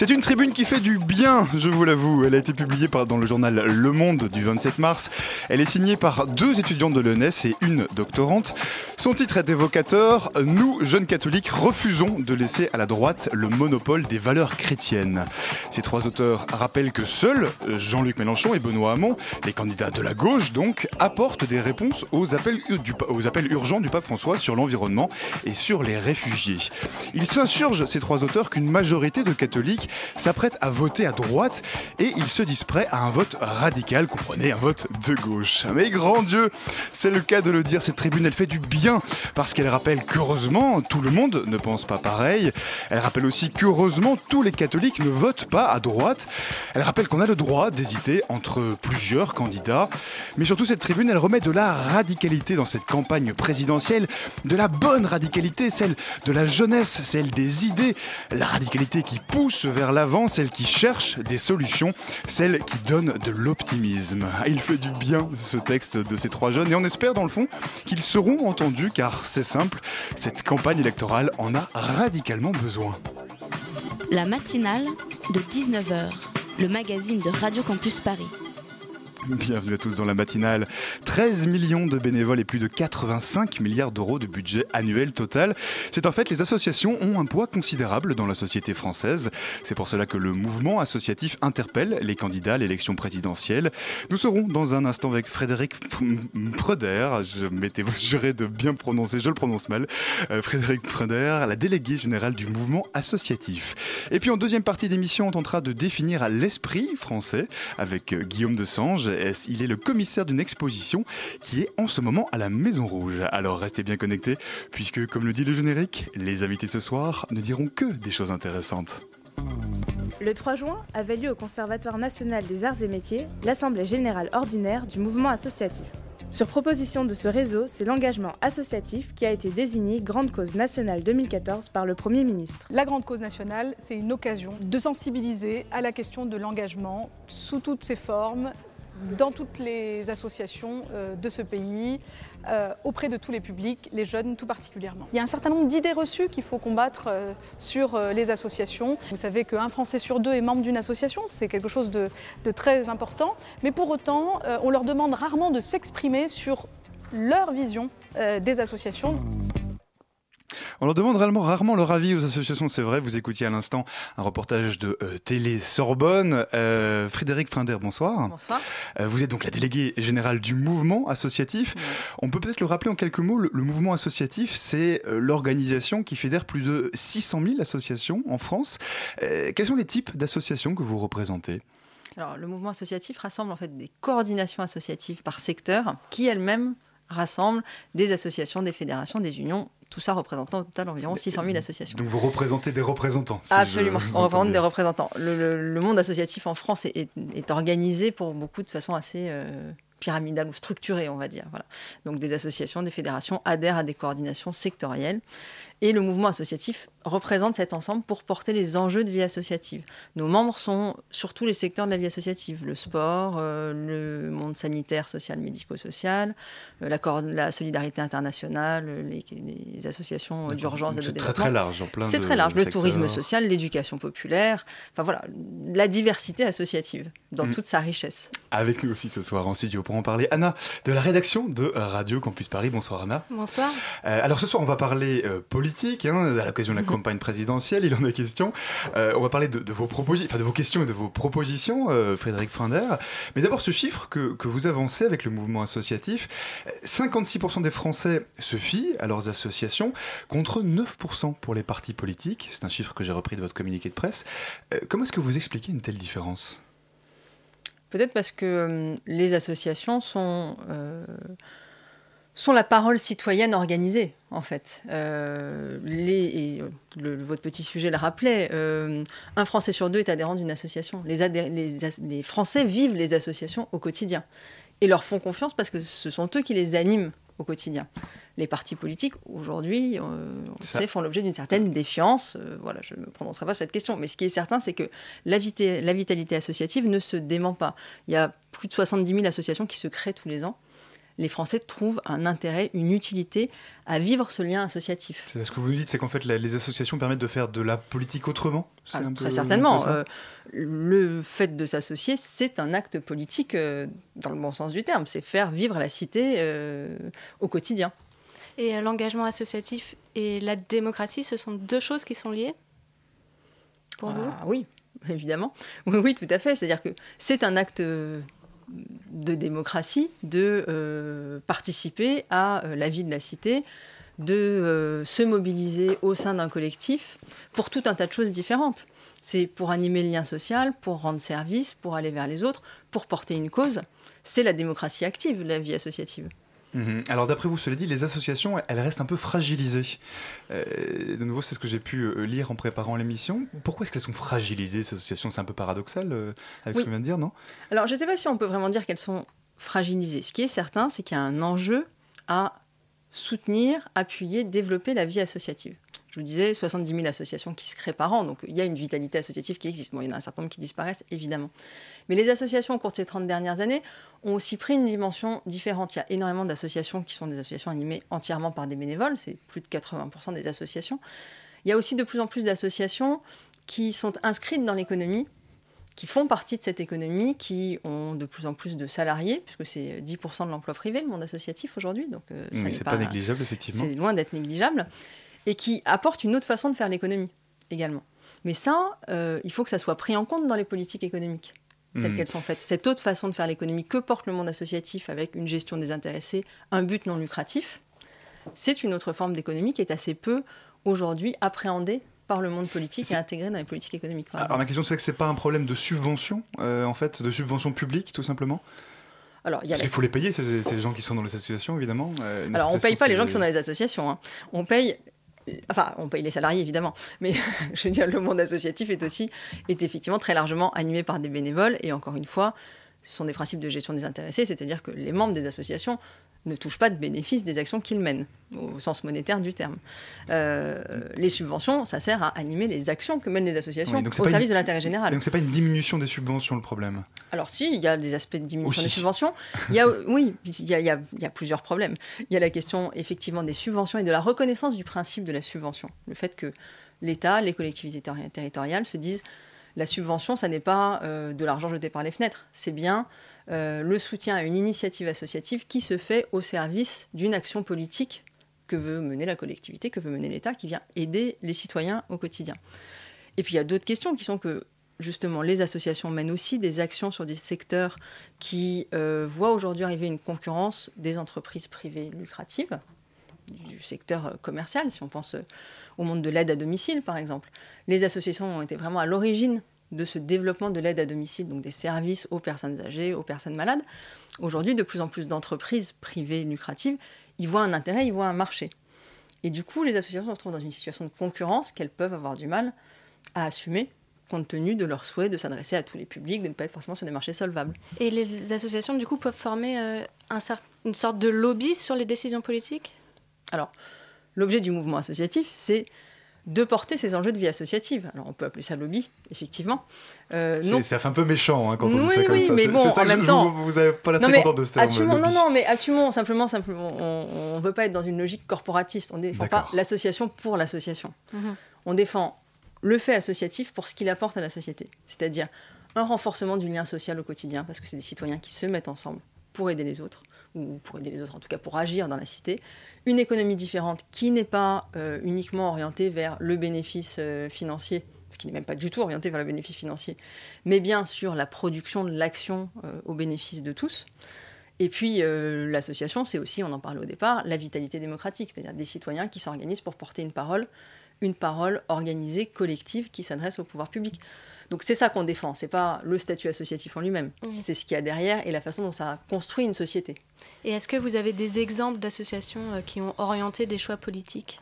C'est une tribune qui fait du bien, je vous l'avoue. Elle a été publiée dans le journal Le Monde du 27 mars. Elle est signée par deux étudiantes de l'ENS et une doctorante. Son titre est évocateur Nous, jeunes catholiques, refusons de laisser à la droite le monopole des valeurs chrétiennes. Ces trois auteurs rappellent que seuls Jean-Luc Mélenchon et Benoît Hamon, les candidats de la gauche donc, apportent des réponses aux appels, aux appels urgents du pape François sur l'environnement et sur les réfugiés. Ils s'insurgent, ces trois auteurs, qu'une majorité de catholiques s'apprête à voter à droite et ils se disent prêts à un vote radical, comprenez, un vote de gauche. Mais grand Dieu, c'est le cas de le dire, cette tribune elle fait du bien parce qu'elle rappelle qu'heureusement tout le monde ne pense pas pareil. Elle rappelle aussi qu'heureusement tous les catholiques ne votent pas à droite. Elle rappelle qu'on a le droit d'hésiter entre plusieurs candidats. Mais surtout cette tribune elle remet de la radicalité dans cette campagne présidentielle, de la bonne radicalité, celle de la jeunesse, celle des idées, la radicalité qui pousse vers l'avant, celle qui cherche des solutions, celle qui donne de l'optimisme. Ah, Il fait du bien ce texte de ces trois jeunes et on espère dans le fond qu'ils seront entendus car c'est simple, cette campagne électorale en a radicalement besoin. La matinale de 19h, le magazine de Radio Campus Paris. Bienvenue à tous dans la matinale. 13 millions de bénévoles et plus de 85 milliards d'euros de budget annuel total. C'est en fait les associations ont un poids considérable dans la société française. C'est pour cela que le mouvement associatif interpelle les candidats à l'élection présidentielle. Nous serons dans un instant avec Frédéric Freder. Je m'étais juré de bien prononcer, je le prononce mal. Euh, Frédéric Freder, la déléguée générale du mouvement associatif. Et puis en deuxième partie d'émission, on tentera de définir l'esprit français avec euh, Guillaume de Sange. Il est le commissaire d'une exposition qui est en ce moment à la Maison Rouge. Alors restez bien connectés, puisque comme le dit le générique, les invités ce soir ne diront que des choses intéressantes. Le 3 juin avait lieu au Conservatoire national des arts et métiers l'Assemblée générale ordinaire du mouvement associatif. Sur proposition de ce réseau, c'est l'engagement associatif qui a été désigné grande cause nationale 2014 par le Premier ministre. La Grande Cause nationale, c'est une occasion de sensibiliser à la question de l'engagement sous toutes ses formes, dans toutes les associations euh, de ce pays, euh, auprès de tous les publics, les jeunes tout particulièrement. Il y a un certain nombre d'idées reçues qu'il faut combattre euh, sur les associations. Vous savez qu'un Français sur deux est membre d'une association, c'est quelque chose de, très important, mais pour autant, on leur demande rarement de s'exprimer sur leur vision des associations. On leur demande rarement, rarement leur avis aux associations, c'est vrai. Vous écoutiez à l'instant un reportage de euh, Télé Sorbonne. Euh, Frédéric Frinder, bonsoir. Bonsoir. Euh, vous êtes donc la déléguée générale du mouvement associatif. On peut peut-être le rappeler en quelques mots. Le, le mouvement associatif, c'est l'organisation qui fédère plus de 600 000 associations en France. Quels sont les types d'associations que vous représentez? Alors, le mouvement associatif rassemble en fait des coordinations associatives par secteur qui elles-mêmes rassemblent des associations, des fédérations, des unions, tout ça représentant au total environ 600 000 associations. Donc vous représentez des représentants. si Absolument, on représente des représentants. Le, le- le monde associatif en France est, est- est organisé pour beaucoup de façon assez euh, pyramidale ou structurée, on va dire. Voilà. Donc des associations, des fédérations adhèrent à des coordinations sectorielles. Et le mouvement associatif représente cet ensemble pour porter les enjeux de vie associative. Nos membres sont sur tous les secteurs de la vie associative, le sport, euh, le monde sanitaire, social, médico-social, euh, la, solidarité internationale, euh, les, les associations d'urgence et de C'est très large. en plein C'est très large. Le secteurs. tourisme social, l'éducation populaire, enfin voilà, la diversité associative dans Mm. toute sa richesse. Avec nous aussi ce soir en studio pour en parler. Anna, de la rédaction de Radio Campus Paris. Bonsoir Anna. Bonsoir. Euh, alors ce soir, on va parler euh, politique, hein, à l'occasion de la campagne présidentielle, il en est question. Euh, on va parler de, de vos enfin, de vos questions et de vos propositions, euh, Frédéric Frinder. Mais d'abord, ce chiffre que, que vous avancez avec le mouvement associatif, euh, 56% des Français se fient à leurs associations, contre 9% pour les partis politiques. C'est un chiffre que j'ai repris de votre communiqué de presse. Euh, comment est-ce que vous expliquez une telle différence? Peut-être parce que euh, les associations sont, euh, sont la parole citoyenne organisée, en fait. Euh, les, et le- votre petit sujet le rappelait, euh, un Français sur deux est adhérent d'une association. Les, Français vivent les associations au quotidien et leur font confiance parce que ce sont eux qui les animent au quotidien. Les partis politiques, aujourd'hui, euh, on Ça- sait, font l'objet d'une certaine défiance. Euh, voilà, je ne me prononcerai pas sur cette question. Mais ce qui est certain, c'est que la, vita- la vitalité associative ne se dément pas. Il y a plus de 70 000 associations qui se créent tous les ans. Les Français trouvent un intérêt, une utilité à vivre ce lien associatif. C'est- Ce que vous nous dites, c'est qu'en fait, la- les associations permettent de faire de la politique autrement Ah, un très peu- certainement. un peu ça Euh, le fait de s'associer, c'est un acte politique euh, dans le bon sens du terme. C'est faire vivre la cité euh, au quotidien. Et l'engagement associatif et la démocratie, ce sont deux choses qui sont liées? Pour vous? Ah oui, évidemment. Oui, oui, tout à fait. C'est-à-dire que c'est un acte euh, de démocratie de euh, participer à euh, la vie de la cité, de euh, se mobiliser au sein d'un collectif pour tout un tas de choses différentes. C'est pour animer le lien social, pour rendre service, pour aller vers les autres, pour porter une cause. C'est la démocratie active, la vie associative. Mhm. Alors d'après vous, cela dit, les associations, elles restent un peu fragilisées. Euh, de nouveau, c'est ce que j'ai pu euh, lire en préparant l'émission. Pourquoi est-ce qu'elles sont fragilisées, ces associations? C'est un peu paradoxal euh, avec Oui. ce qu'on vient de dire, non? Alors, je ne sais pas si on peut vraiment dire qu'elles sont fragilisées. Ce qui est certain, c'est qu'il y a un enjeu à soutenir, appuyer, développer la vie associative. Je vous disais, 70 000 associations qui se créent par an, donc il y a une vitalité associative qui existe. Bon, il y en a un certain nombre qui disparaissent, évidemment. Mais les associations, au cours de ces 30 dernières années, ont aussi pris une dimension différente. Il y a énormément d'associations qui sont des associations animées entièrement par des bénévoles, c'est plus de 80% des associations. Il y a aussi de plus en plus d'associations qui sont inscrites dans l'économie, qui font partie de cette économie, qui ont de plus en plus de salariés, puisque c'est 10% de l'emploi privé, le monde associatif aujourd'hui. Donc, euh, ça n'est pas négligeable, effectivement. c'est loin d'être négligeable, et qui apportent une autre façon de faire l'économie également. Mais ça, euh, il faut que ça soit pris en compte dans les politiques économiques telles Mhm. qu'elles sont faites. Cette autre façon de faire l'économie que porte le monde associatif avec une gestion désintéressée, un but non lucratif, c'est une autre forme d'économie qui est assez peu aujourd'hui appréhendée par le monde politique et intégrée dans les politiques économiques. Alors exemple. ma question, c'est que c'est pas un problème de subvention, euh, en fait, de subvention publique, tout simplement? Alors, il y a Parce la- qu'il faut les payer, ces, ces gens qui sont dans les associations, évidemment. Euh, Alors, on ne paye pas les gens qui sont dans les associations. hein. On paye. Enfin, on paye les salariés, évidemment. Mais je veux dire, le monde associatif est aussi est effectivement très largement animé par des bénévoles. Et encore une fois, ce sont des principes de gestion désintéressée, c'est-à-dire que les membres des associations ne touchent pas de bénéfices des actions qu'ils mènent, au sens monétaire du terme. Euh, les subventions, ça sert à animer les actions que mènent les associations Oui, donc c'est au service une- de l'intérêt général. Et Donc c'est pas une diminution des subventions le problème. Alors si, il y a des aspects de diminution Aussi. des subventions. Il y a, oui, il y a, il y a- il y a plusieurs problèmes. Il y a la question effectivement des subventions et de la reconnaissance du principe de la subvention. Le fait que l'État, les collectivités terri- territoriales se disent la subvention, ça n'est pas euh, de l'argent jeté par les fenêtres, c'est bien euh, le soutien à une initiative associative qui se fait au service d'une action politique que veut mener la collectivité, que veut mener l'État, qui vient aider les citoyens au quotidien. Et puis il y a d'autres questions qui sont que justement les associations mènent aussi des actions sur des secteurs qui euh, voient aujourd'hui arriver une concurrence des entreprises privées lucratives, du secteur euh, commercial, si on pense au monde de l'aide à domicile par exemple. Les associations ont été vraiment à l'origine de ce développement de l'aide à domicile, donc des services aux personnes âgées, aux personnes malades. Aujourd'hui, de plus en plus d'entreprises privées lucratives, ils voient un intérêt, ils voient un marché. Et du coup, les associations se retrouvent dans une situation de concurrence qu'elles peuvent avoir du mal à assumer compte tenu de leur souhait de s'adresser à tous les publics, de ne pas être forcément sur des marchés solvables. Et les associations, du coup, peuvent former euh, un une sorte de lobby sur les décisions politiques? Alors, l'objet du mouvement associatif, c'est de porter ces enjeux de vie associative. Alors, on peut appeler ça lobby, effectivement. Euh, C'est- non, Ça fait un peu méchant hein, quand on dit ça comme oui, ça. mais C'est- bon, ça en que même je- temps- Vous, vous avez pas la Non, mais de ce terme. assumons, non, non, mais assumons simplement, simplement on ne veut pas être dans une logique corporatiste. On ne défend pas l'association pour l'association. Mhm. On défend le fait associatif pour ce qu'il apporte à la société, c'est-à-dire un renforcement du lien social au quotidien, parce que c'est des citoyens qui se mettent ensemble pour aider les autres, ou pour aider les autres, en tout cas pour agir dans la cité. Une économie différente qui n'est pas euh, uniquement orientée vers le bénéfice euh, financier, ce qui n'est même pas du tout orienté vers le bénéfice financier, mais bien sur la production de l'action euh, au bénéfice de tous. Et puis l'association, c'est aussi, on en parlait au départ, la vitalité démocratique, c'est-à-dire des citoyens qui s'organisent pour porter une parole une parole organisée, collective, qui s'adresse au pouvoir public. Donc c'est ça qu'on défend, c'est pas le statut associatif en lui-même, Mmh. c'est ce qu'il y a derrière et la façon dont ça construit une société. Et est-ce que vous avez des exemples d'associations euh, qui ont orienté des choix politiques?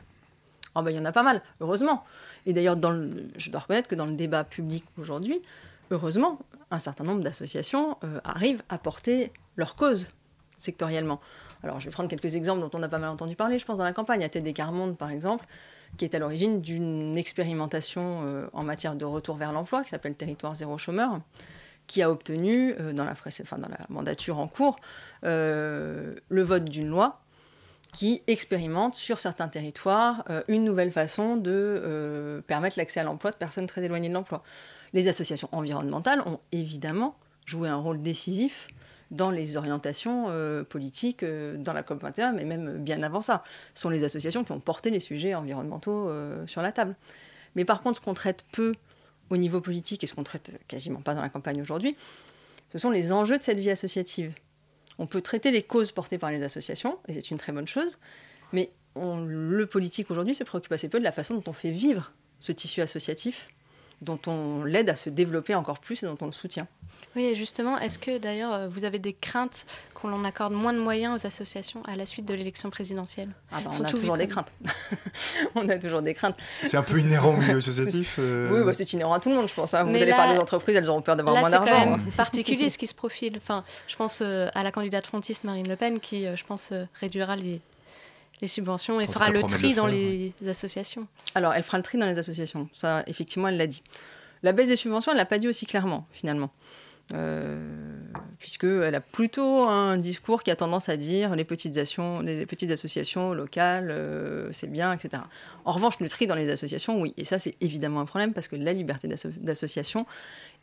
Oh ben, il y en a pas mal, heureusement. Et d'ailleurs, dans le- je dois reconnaître que dans le débat public aujourd'hui, heureusement, un certain nombre d'associations euh, arrivent à porter leur cause sectoriellement. Alors, je vais prendre quelques exemples dont on a pas mal entendu parler, je pense, dans la campagne. À TD Carmonde, par exemple, qui est à l'origine d'une expérimentation euh, en matière de retour vers l'emploi qui s'appelle Territoire zéro chômeur, qui a obtenu, euh, dans, la, dans la mandature en cours, euh, le vote d'une loi qui expérimente sur certains territoires une nouvelle façon de permettre l'accès à l'emploi de personnes très éloignées de l'emploi. Les associations environnementales ont évidemment joué un rôle décisif dans les orientations euh, politiques euh, dans la COP21, mais même bien avant ça. Ce sont les associations qui ont porté les sujets environnementaux euh, sur la table. Mais par contre, ce qu'on traite peu au niveau politique et ce qu'on traite quasiment pas dans la campagne aujourd'hui, ce sont les enjeux de cette vie associative. On peut traiter les causes portées par les associations, et c'est une très bonne chose, mais le politique aujourd'hui se préoccupe assez peu de la façon dont on fait vivre ce tissu associatif, dont on l'aide à se développer encore plus et dont on le soutient. Oui, et justement, est-ce que d'ailleurs euh, vous avez des craintes qu'on en accorde moins de moyens aux associations à la suite de l'élection présidentielle? Ah bah, on a toujours des craintes. on a toujours des craintes. C'est un peu inhérent au milieu associatif. euh, Oui, bah, c'est inhérent à tout le monde, je pense. hein. Vous Mais allez là- parler aux entreprises, elles auront peur d'avoir moins c'est d'argent. quand hein. même particulier ce qui se profile. Enfin, je pense euh, à la candidate frontiste Marine Le Pen qui, euh, je pense, euh, réduira les, les subventions et En fera le tri le dans les associations. Alors, elle fera le tri dans les associations. Ça, effectivement, elle l'a dit. La baisse des subventions, elle l'a pas dit aussi clairement, finalement. Euh, Puisqu'elle a plutôt un discours qui a tendance à dire les petites, associations locales, euh, c'est bien, etc. En revanche, le tri dans les associations, oui. Et ça, c'est évidemment un problème parce que la liberté d'asso- d'association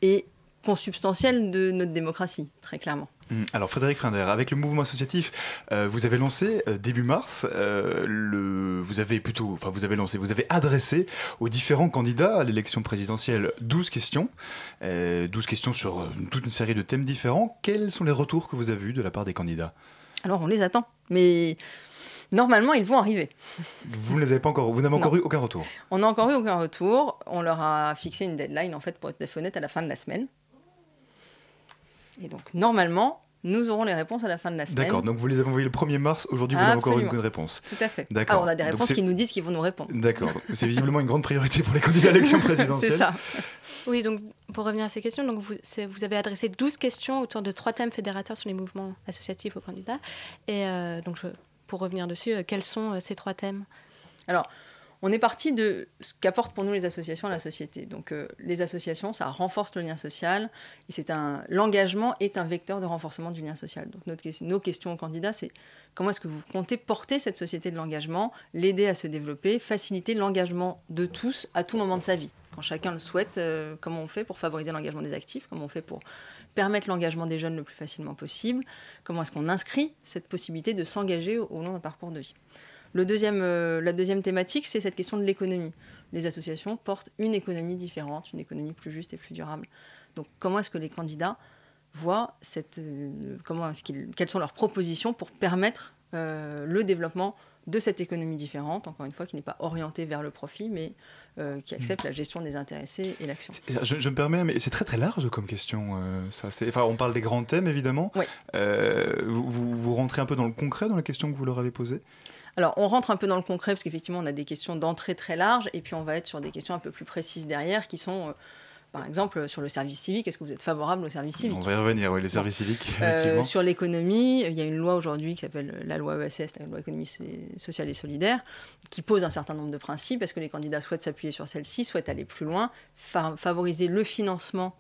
est consubstantielle de notre démocratie, très clairement. Hum, Alors Frédéric Frinder, avec le mouvement associatif, euh, vous avez lancé euh, début mars, euh, le, vous avez plutôt, enfin vous avez lancé, vous avez adressé aux différents candidats à l'élection présidentielle 12 questions, euh, 12 questions sur toute une série de thèmes différents. Quels sont les retours que vous avez eus de la part des candidats? Alors, on les attend. Mais normalement, ils vont arriver. Vous ne les avez pas encore, vous n'avez encore Non. eu aucun retour? On n'a encore eu aucun retour. On leur a fixé une deadline, en fait, pour être honnête, à la fin de la semaine. Et donc, normalement, nous aurons les réponses à la fin de la semaine. D'accord, donc vous les avez envoyés le 1er mars, aujourd'hui vous n'avez encore Absolument. aucune réponse. Tout à fait. D'accord. Ah, on a des réponses qui nous disent qu'ils vont nous répondre. D'accord, c'est visiblement une grande priorité pour les candidats à l'élection présidentielle. C'est ça. Oui, donc pour revenir à ces questions, donc vous, avez adressé 12 questions autour de trois thèmes fédérateurs sur les mouvements associatifs aux candidats. Et euh, donc, je- pour revenir dessus, euh, quels sont euh, ces trois thèmes? Alors, on est parti de ce qu'apportent pour nous les associations à la société. Donc, euh, les associations, ça renforce le lien social. C'est un, l'engagement est un vecteur de renforcement du lien social. Donc, notre, nos questions aux candidats, c'est comment est-ce que vous comptez porter cette société de l'engagement, l'aider à se développer, faciliter l'engagement de tous à tout moment de sa vie. Quand chacun le souhaite, euh, comment on fait pour favoriser l'engagement des actifs, comment on fait pour permettre l'engagement des jeunes le plus facilement possible, comment est-ce qu'on inscrit cette possibilité de s'engager au long d'un parcours de vie. Le deuxième, euh, la deuxième thématique, c'est cette question de l'économie. Les associations portent une économie différente, une économie plus juste et plus durable. Donc comment est-ce que les candidats voient cette, euh, comment est-ce qu'ils, quelles sont leurs propositions pour permettre euh, le développement de cette économie différente, encore une fois, qui n'est pas orientée vers le profit, mais euh, qui accepte la gestion des intéressés et l'action. Je, je me permets, mais c'est très très large comme question. euh, ça. C'est- Enfin, on parle des grands thèmes évidemment. Euh, vous, vous- vous rentrez un peu dans le concret dans les questions que vous leur avez posées. Alors, on rentre un peu dans le concret parce qu'effectivement, on a des questions d'entrée très larges et puis on va être sur des questions un peu plus précises derrière qui sont, euh, par exemple, sur le service civique. Est-ce que vous êtes favorable au service civique? On va y revenir, oui, les services civiques, Euh, sur l'économie, il y a une loi aujourd'hui qui s'appelle la loi ESS, la loi économie so- sociale et solidaire, qui pose un certain nombre de principes. Parce que les candidats souhaitent s'appuyer sur celle-ci, souhaitent aller plus loin, fa- favoriser le financement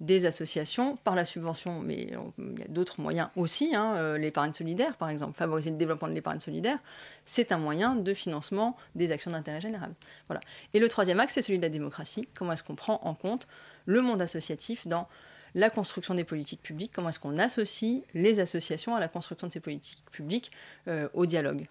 des associations par la subvention, mais on- il y a d'autres moyens aussi, hein, euh, l'épargne solidaire par exemple, favoriser le développement de l'épargne solidaire, c'est un moyen de financement des actions d'intérêt général. Voilà. Et le troisième axe, c'est celui de la démocratie. Comment est-ce qu'on prend en compte le monde associatif dans la construction des politiques publiques, comment est-ce qu'on associe les associations à la construction de ces politiques publiques euh, au dialogue?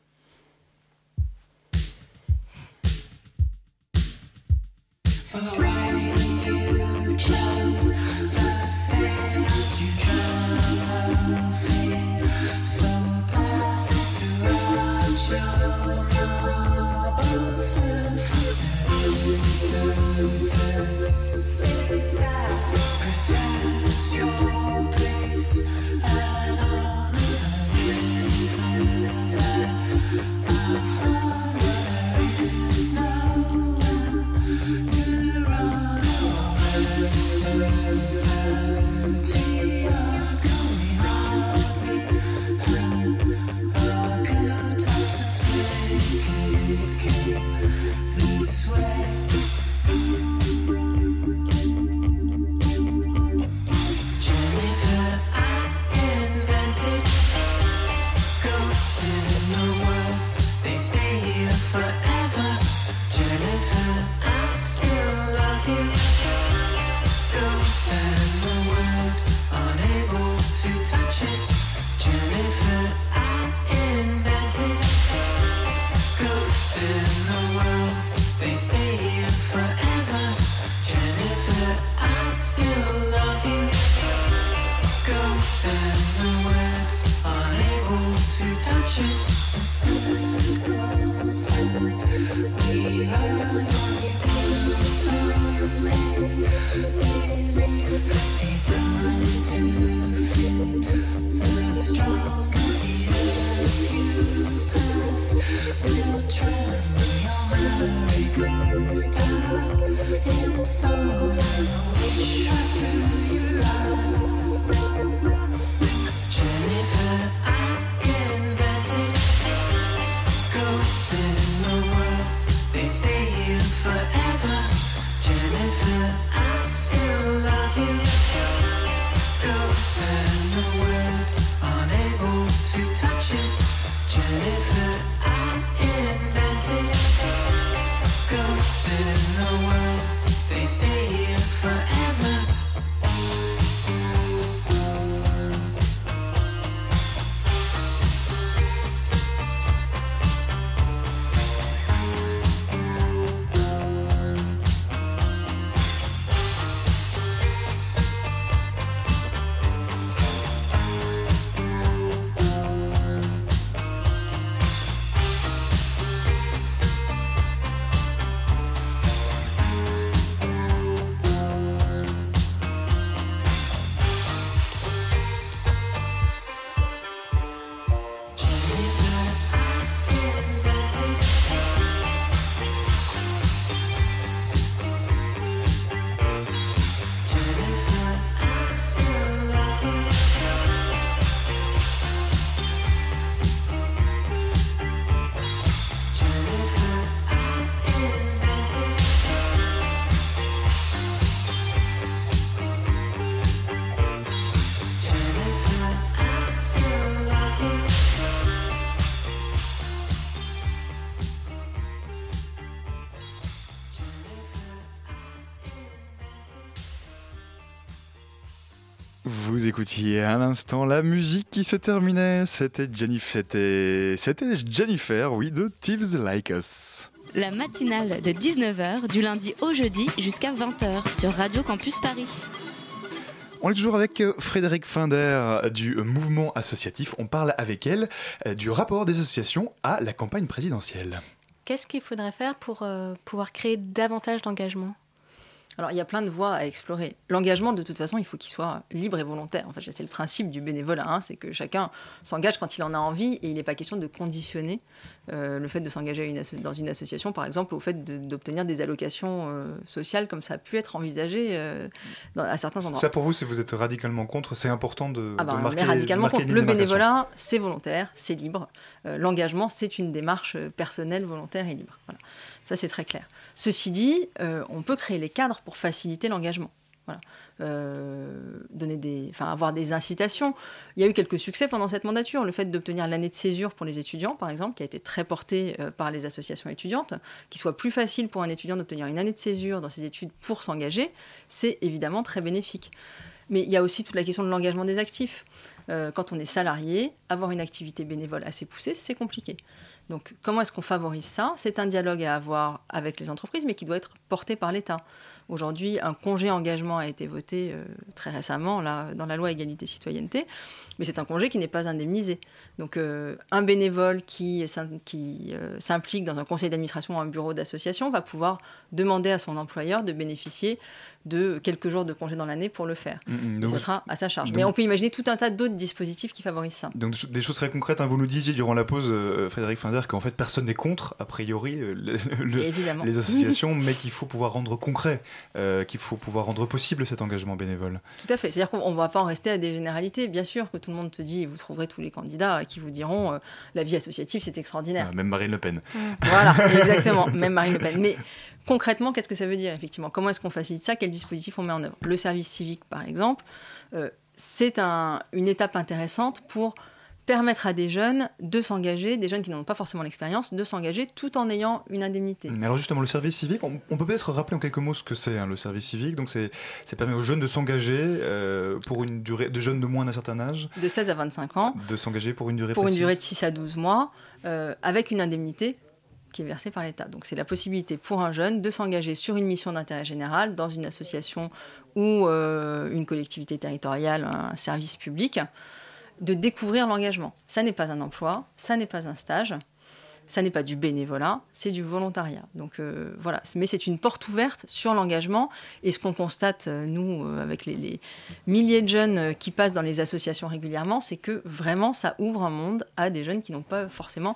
Écoutiez à l'instant la musique qui se terminait. C'était Jennifer, c'était Jennifer, oui, de Thieves Like Us. La matinale de 19h du lundi au jeudi jusqu'à 20h sur Radio Campus Paris. On est toujours avec euh, Frédéric Finder du mouvement associatif. On parle avec elle euh, du rapport des associations à la campagne présidentielle. Qu'est-ce qu'il faudrait faire pour euh, pouvoir créer davantage d'engagement? Alors, il y a plein de voies à explorer. L'engagement, de toute façon, il faut qu'il soit libre et volontaire. Enfin, c'est le principe du bénévolat, hein, c'est que chacun s'engage quand il en a envie et il n'est pas question de conditionner euh, le fait de s'engager dans une association, par exemple, au fait d'obtenir des allocations euh, sociales, comme ça a pu être envisagé euh, à certains endroits. Ça, pour vous, si vous êtes radicalement contre, c'est important de, ah bah, marquer, radicalement contre. Le bénévolat, c'est volontaire, c'est libre. L'engagement, c'est une démarche personnelle, volontaire et libre. Voilà. Ça, c'est très clair. Ceci dit, euh, on peut créer les cadres pour faciliter l'engagement. Euh, donner des, avoir des incitations. Il y a eu quelques succès pendant cette mandature. Le fait d'obtenir l'année de césure pour les étudiants, par exemple, qui a été très porté euh, par les associations étudiantes, qu'il soit plus facile pour un étudiant d'obtenir une année de césure dans ses études pour s'engager, c'est évidemment très bénéfique. Mais il y a aussi toute la question de l'engagement des actifs. quand on est salarié, avoir une activité bénévole assez poussée, c'est compliqué. Donc comment est-ce qu'on favorise ça? C'est un dialogue à avoir avec les entreprises, mais qui doit être porté par l'État. Aujourd'hui, un congé engagement a été voté euh, très récemment dans la loi égalité-citoyenneté, mais c'est un congé qui n'est pas indemnisé. Donc euh, un bénévole qui, qui euh, s'implique dans un conseil d'administration ou un bureau d'association va pouvoir demander à son employeur de bénéficier de quelques jours de congé dans l'année pour le faire. Ce mm, mm, sera à sa charge. Mais on peut imaginer tout un tas d'autres dispositifs qui favorisent ça. Donc des choses très concrètes. Hein. vous nous disiez durant la pause, Frédéric Finder, qu'en fait personne n'est contre, a priori, les associations, mais qu'il faut pouvoir rendre concret. Euh, qu'il faut pouvoir rendre possible cet engagement bénévole. Tout à fait. C'est-à-dire qu'on ne va pas en rester à des généralités. Bien sûr que tout le monde te dit, vous trouverez tous les candidats qui vous diront euh, la vie associative, c'est extraordinaire. Ah, même Marine Le Pen. Mmh. Voilà, exactement. Même Marine Le Pen. Mais concrètement, qu'est-ce que ça veut dire, effectivement? Comment est-ce qu'on facilite ça? Quels dispositifs on met en œuvre? Le service civique, par exemple, euh, c'est un, une étape intéressante pour permettre à des jeunes de s'engager, des jeunes qui n'ont pas forcément l'expérience, de s'engager tout en ayant une indemnité. Alors justement, le service civique, on, peut peut-être rappeler en quelques mots ce que c'est hein, le service civique. Donc c'est, ça permet aux jeunes de s'engager euh, pour une durée, de jeunes de moins d'un certain âge. De 16 à 25 ans. De s'engager pour une durée Pour une durée de 6 à 12 mois, euh, avec une indemnité qui est versée par l'État. Donc c'est la possibilité pour un jeune de s'engager sur une mission d'intérêt général dans une association ou euh, une collectivité territoriale, un service public de découvrir l'engagement. Ça n'est pas un emploi, ça n'est pas un stage, ça n'est pas du bénévolat, c'est du volontariat. Donc euh, voilà, mais c'est une porte ouverte sur l'engagement. Et ce qu'on constate, euh, nous, euh, avec les, milliers de jeunes qui passent dans les associations régulièrement, c'est que vraiment, ça ouvre un monde à des jeunes qui n'ont pas forcément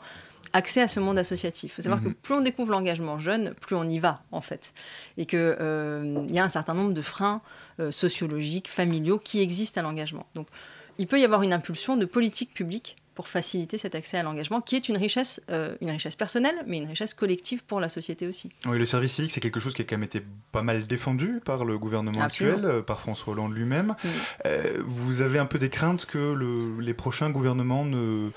accès à ce monde associatif. Il faut savoir que mhm. plus on découvre l'engagement jeune, plus on y va, en fait. Et qu'il il y a un certain nombre de freins sociologiques, familiaux qui existent à l'engagement. Donc, il peut y avoir une impulsion de politique publique pour faciliter cet accès à l'engagement, qui est une richesse, euh, une richesse personnelle, mais une richesse collective pour la société aussi. Oui, le service civique, c'est quelque chose qui a quand même été pas mal défendu par le gouvernement actuel, euh, par François Hollande lui-même. Euh, vous avez un peu des craintes que les prochains gouvernements ne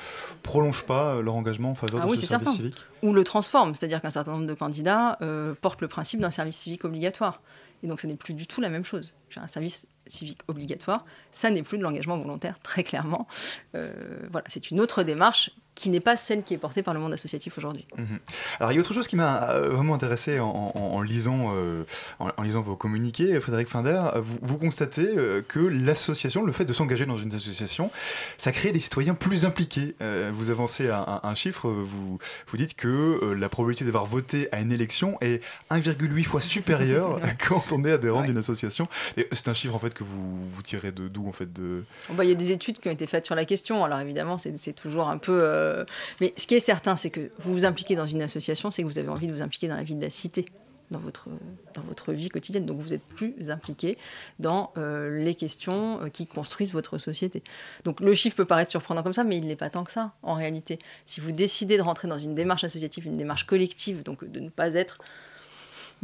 prolongent pas leur engagement en faveur ah de ce service certain. civique? Ou le transforment, c'est-à-dire qu'un certain nombre de candidats portent le principe d'un service civique obligatoire. Et donc, ce n'est plus du tout la même chose. Un service civique obligatoire, ça n'est plus de l'engagement volontaire, très clairement. Euh, voilà, c'est une autre démarche qui n'est pas celle qui est portée par le monde associatif aujourd'hui. Mhm. Alors il y a autre chose qui m'a euh, vraiment intéressé en, lisant, euh, en, lisant vos communiqués, Frédéric Finder, vous, constatez que l'association, le fait de s'engager dans une association, ça crée des citoyens plus impliqués. vous avancez un, un, chiffre, vous, vous dites que la probabilité d'avoir voté à une élection est 1,8 fois supérieure quand on est adhérent d'une association. Et c'est un chiffre en fait que vous, vous tirez de d'où en fait de... Bah, il y a des études qui ont été faites sur la question. Alors évidemment, c'est toujours un peu... Euh, mais ce qui est certain, c'est que vous vous impliquez dans une association, c'est que vous avez envie de vous impliquer dans la vie de la cité. Dans votre, dans votre vie quotidienne. Donc vous êtes plus impliqué dans euh, les questions euh, qui construisent votre société. Donc le chiffre peut paraître surprenant comme ça, mais il n'est pas tant que ça en réalité. Si vous décidez de rentrer dans une démarche associative, une démarche collective, donc de ne pas être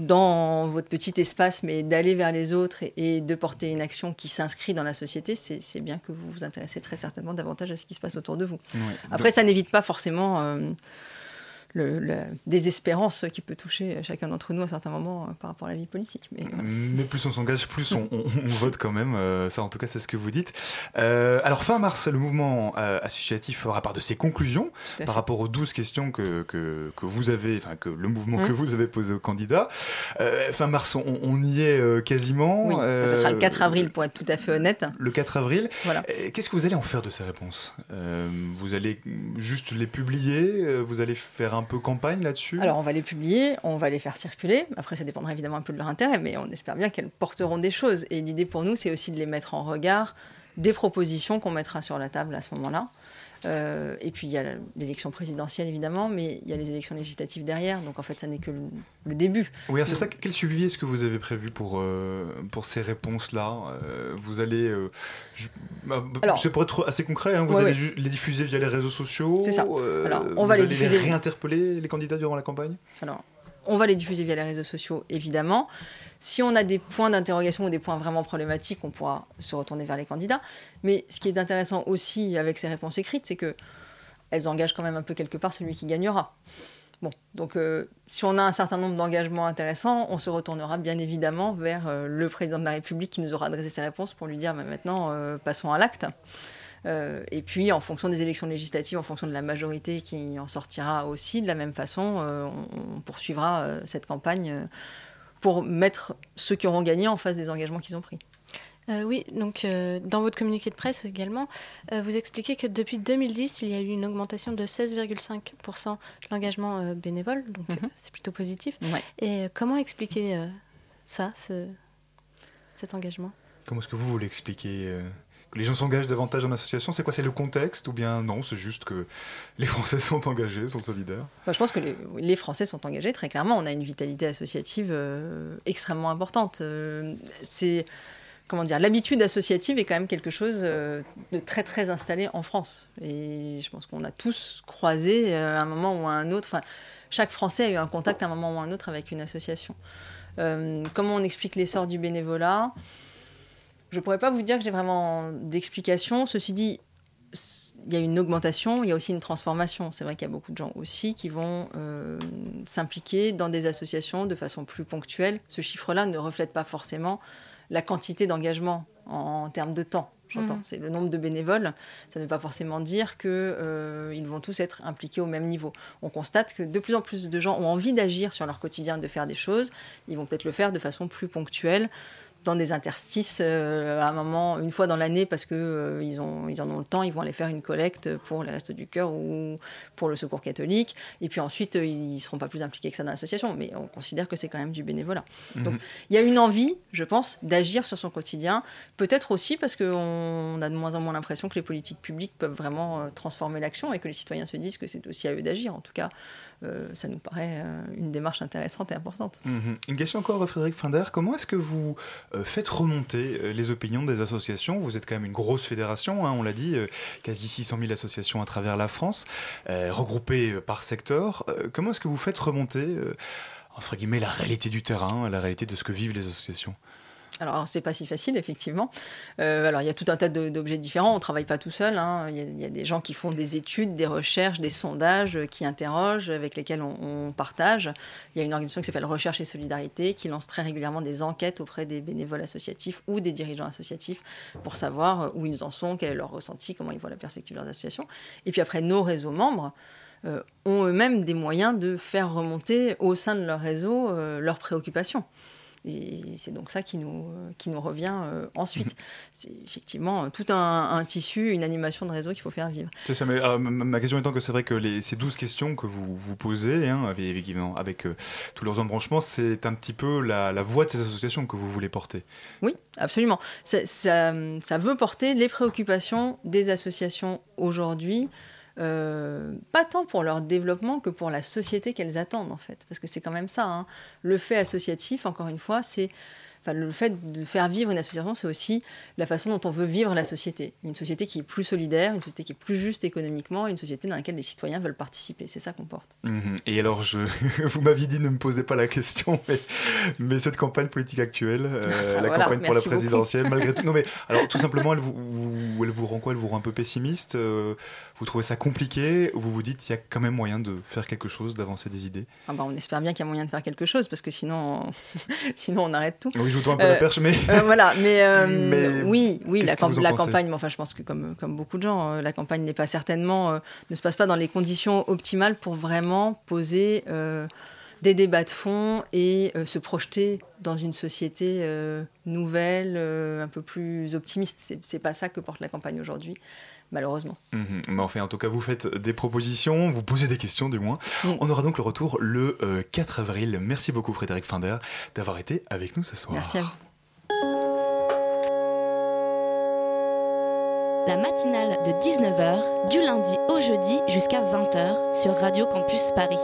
dans votre petit espace, mais d'aller vers les autres et, de porter une action qui s'inscrit dans la société, c'est bien que vous vous intéressez très certainement davantage à ce qui se passe autour de vous. Après, ça n'évite pas forcément euh, le, la désespérance qui peut toucher chacun d'entre nous à certains moments euh, par rapport à la vie politique. Mais, mais plus on s'engage, plus on, vote quand même. Euh, ça, en tout cas, c'est ce que vous dites. Euh, alors, fin mars, le mouvement associatif fera part de ses conclusions par rapport aux 12 questions que, que, que vous avez, enfin, que le mouvement que mmh. vous avez posé aux candidats. fin mars, on, y est quasiment. Oui, ce sera le 4 avril, pour être tout à fait honnête. Le 4 avril. Voilà. Qu'est-ce que vous allez en faire de ces réponses? Vous allez juste les publier? Vous allez faire un peu campagne là-dessus? Alors, on va les publier, on va les faire circuler. Après, ça dépendra évidemment un peu de leur intérêt, mais on espère bien qu'elles porteront des choses. Et l'idée pour nous, c'est aussi de les mettre en regard des propositions qu'on mettra sur la table à ce moment-là. Euh, et puis il y a l'élection présidentielle évidemment, mais il y a les élections législatives derrière, donc en fait ça n'est que le, début. Oui, c'est ça. Quel suivi est-ce que vous avez prévu pour, euh, pour ces réponses-là? Euh, Vous allez. Je, bah, c'est pour être assez concret, hein, vous allez les diffuser via les réseaux sociaux C'est ça. Alors, on va les diffuser. réinterpeller les candidats durant la campagne? Alors, on va les diffuser via les réseaux sociaux, évidemment. Si on a des points d'interrogation ou des points vraiment problématiques, on pourra se retourner vers les candidats. Mais ce qui est intéressant aussi avec ces réponses écrites, c'est que elles engagent quand même un peu quelque part celui qui gagnera. Bon, donc euh, si on a un certain nombre d'engagements intéressants, on se retournera bien évidemment vers euh, le président de la République qui nous aura adressé ses réponses pour lui dire maintenant euh, passons à l'acte. Et puis en fonction des élections législatives, en fonction de la majorité qui en sortira aussi, de la même façon, on, poursuivra cette campagne pour mettre ceux qui auront gagné en face des engagements qu'ils ont pris. Euh, oui, donc euh, dans votre communiqué de presse également, euh, vous expliquez que depuis 2010, il y a eu une augmentation de 16,5% de l'engagement bénévole, donc mhm. c'est plutôt positif. Et comment expliquer ça, ce, cet engagement? Comment est-ce que vous voulez expliquer les gens s'engagent davantage en association C'est quoi C'est le contexte ou bien non C'est juste que les Français sont engagés, sont solidaires? Je pense que les, Français sont engagés, très clairement. On a une vitalité associative euh, extrêmement importante. Euh, c'est. Comment dire L'habitude associative est quand même quelque chose euh, de très très installé en France. Et je pense qu'on a tous croisé à un moment ou à un autre. Chaque Français a eu un contact à un moment ou à un autre avec une association. comment on explique l'essor du bénévolat? Je ne pourrais pas vous dire que j'ai vraiment d'explication. Ceci dit, il y a une augmentation, il y a aussi une transformation. C'est vrai qu'il y a beaucoup de gens aussi qui vont s'impliquer dans des associations de façon plus ponctuelle. Ce chiffre-là ne reflète pas forcément la quantité d'engagement en, termes de temps. J'entends, mm. c'est le nombre de bénévoles. Ça ne veut pas forcément dire qu'ils euh, vont tous être impliqués au même niveau. On constate que de plus en plus de gens ont envie d'agir sur leur quotidien, de faire des choses. Ils vont peut-être le faire de façon plus ponctuelle, dans des interstices euh, à un moment, une fois dans l'année, parce qu'ils euh, ils en ont le temps, ils vont aller faire une collecte pour les Restes du Cœur ou pour le Secours catholique. Et puis ensuite, euh, ils ne seront pas plus impliqués que ça dans l'association, mais on considère que c'est quand même du bénévolat. Mhm. Donc il y a une envie, je pense, d'agir sur son quotidien. Peut-être aussi parce qu'on a de moins en moins l'impression que les politiques publiques peuvent vraiment transformer l'action et que les citoyens se disent que c'est aussi à eux d'agir. En tout cas, ça nous paraît une démarche intéressante et importante. Mhm. Une question encore, Frédéric Finder. Comment est-ce que vous euh, faites remonter euh, les opinions des associations? Vous êtes quand même une grosse fédération, hein, on l'a dit, euh, quasi 600 000 associations à travers la France, regroupées par secteur. comment est-ce que vous faites remonter, entre guillemets, la réalité du terrain, la réalité de ce que vivent les associations? Alors, c'est pas si facile, effectivement. Euh, alors, il y a tout un tas d'objets différents. On travaille pas tout seul. Hein. Il, y a, des gens qui font des études, des recherches, des sondages, euh, qui interrogent, avec lesquels on, partage. Il y a une organisation qui s'appelle Recherche et Solidarité, qui lance très régulièrement des enquêtes auprès des bénévoles associatifs ou des dirigeants associatifs pour savoir euh, où ils en sont, quel est leur ressenti, comment ils voient la perspective de leurs associations. Et puis après, nos réseaux membres. ont eux-mêmes des moyens de faire remonter au sein de leur réseau leurs préoccupations. Et c'est donc ça qui nous, qui nous revient euh, ensuite. Mhm. C'est effectivement tout un, tissu, une animation de réseau qu'il faut faire vivre. C'est ça, mais ma question étant que c'est vrai que les, ces 12 questions que vous vous posez, hein, avec, avec euh, tous leurs embranchements, c'est un petit peu la, la, voix de ces associations que vous voulez porter. Oui, absolument. Ça, ça, ça veut porter les préoccupations des associations aujourd'hui. Euh, pas tant pour leur développement que pour la société qu'elles attendent en fait. Parce que c'est quand même ça. Hein. Le fait associatif, encore une fois, c'est le fait de faire vivre une association, c'est aussi la façon dont on veut vivre la société. Une société qui est plus solidaire, une société qui est plus juste économiquement, une société dans laquelle les citoyens veulent participer. C'est ça qu'on porte. Mhm. Et alors, je... vous m'aviez dit ne me posez pas la question, mais, cette campagne politique actuelle, euh, la campagne pour la présidentielle, malgré tout. Non, mais alors, tout simplement, elle vous, elle vous rend quoi? Elle vous rend un peu pessimiste euh, Vous trouvez ça compliqué? Ou vous vous dites qu'il y a quand même moyen de faire quelque chose, d'avancer des idées? Ah bah, On espère bien qu'il y a moyen de faire quelque chose, parce que sinon, sinon on arrête tout. Oui, je vous un peu la euh, perche, mais. Euh, voilà, mais, euh, oui, oui, la, la campagne, mais enfin, je pense que comme, comme beaucoup de gens, la campagne n'est pas certainement, ne se passe pas dans les conditions optimales pour vraiment poser des débats de fond et se projeter dans une société nouvelle, un peu plus optimiste. C'est pas ça que porte la campagne aujourd'hui malheureusement. Mhm. Mais enfin, en tout cas, vous faites des propositions, vous posez des questions du moins. On aura donc le retour le 4 avril. Merci beaucoup Frédéric Finder d'avoir été avec nous ce soir. Merci à vous. La matinale de 19h, du lundi au jeudi jusqu'à 20h sur Radio Campus Paris.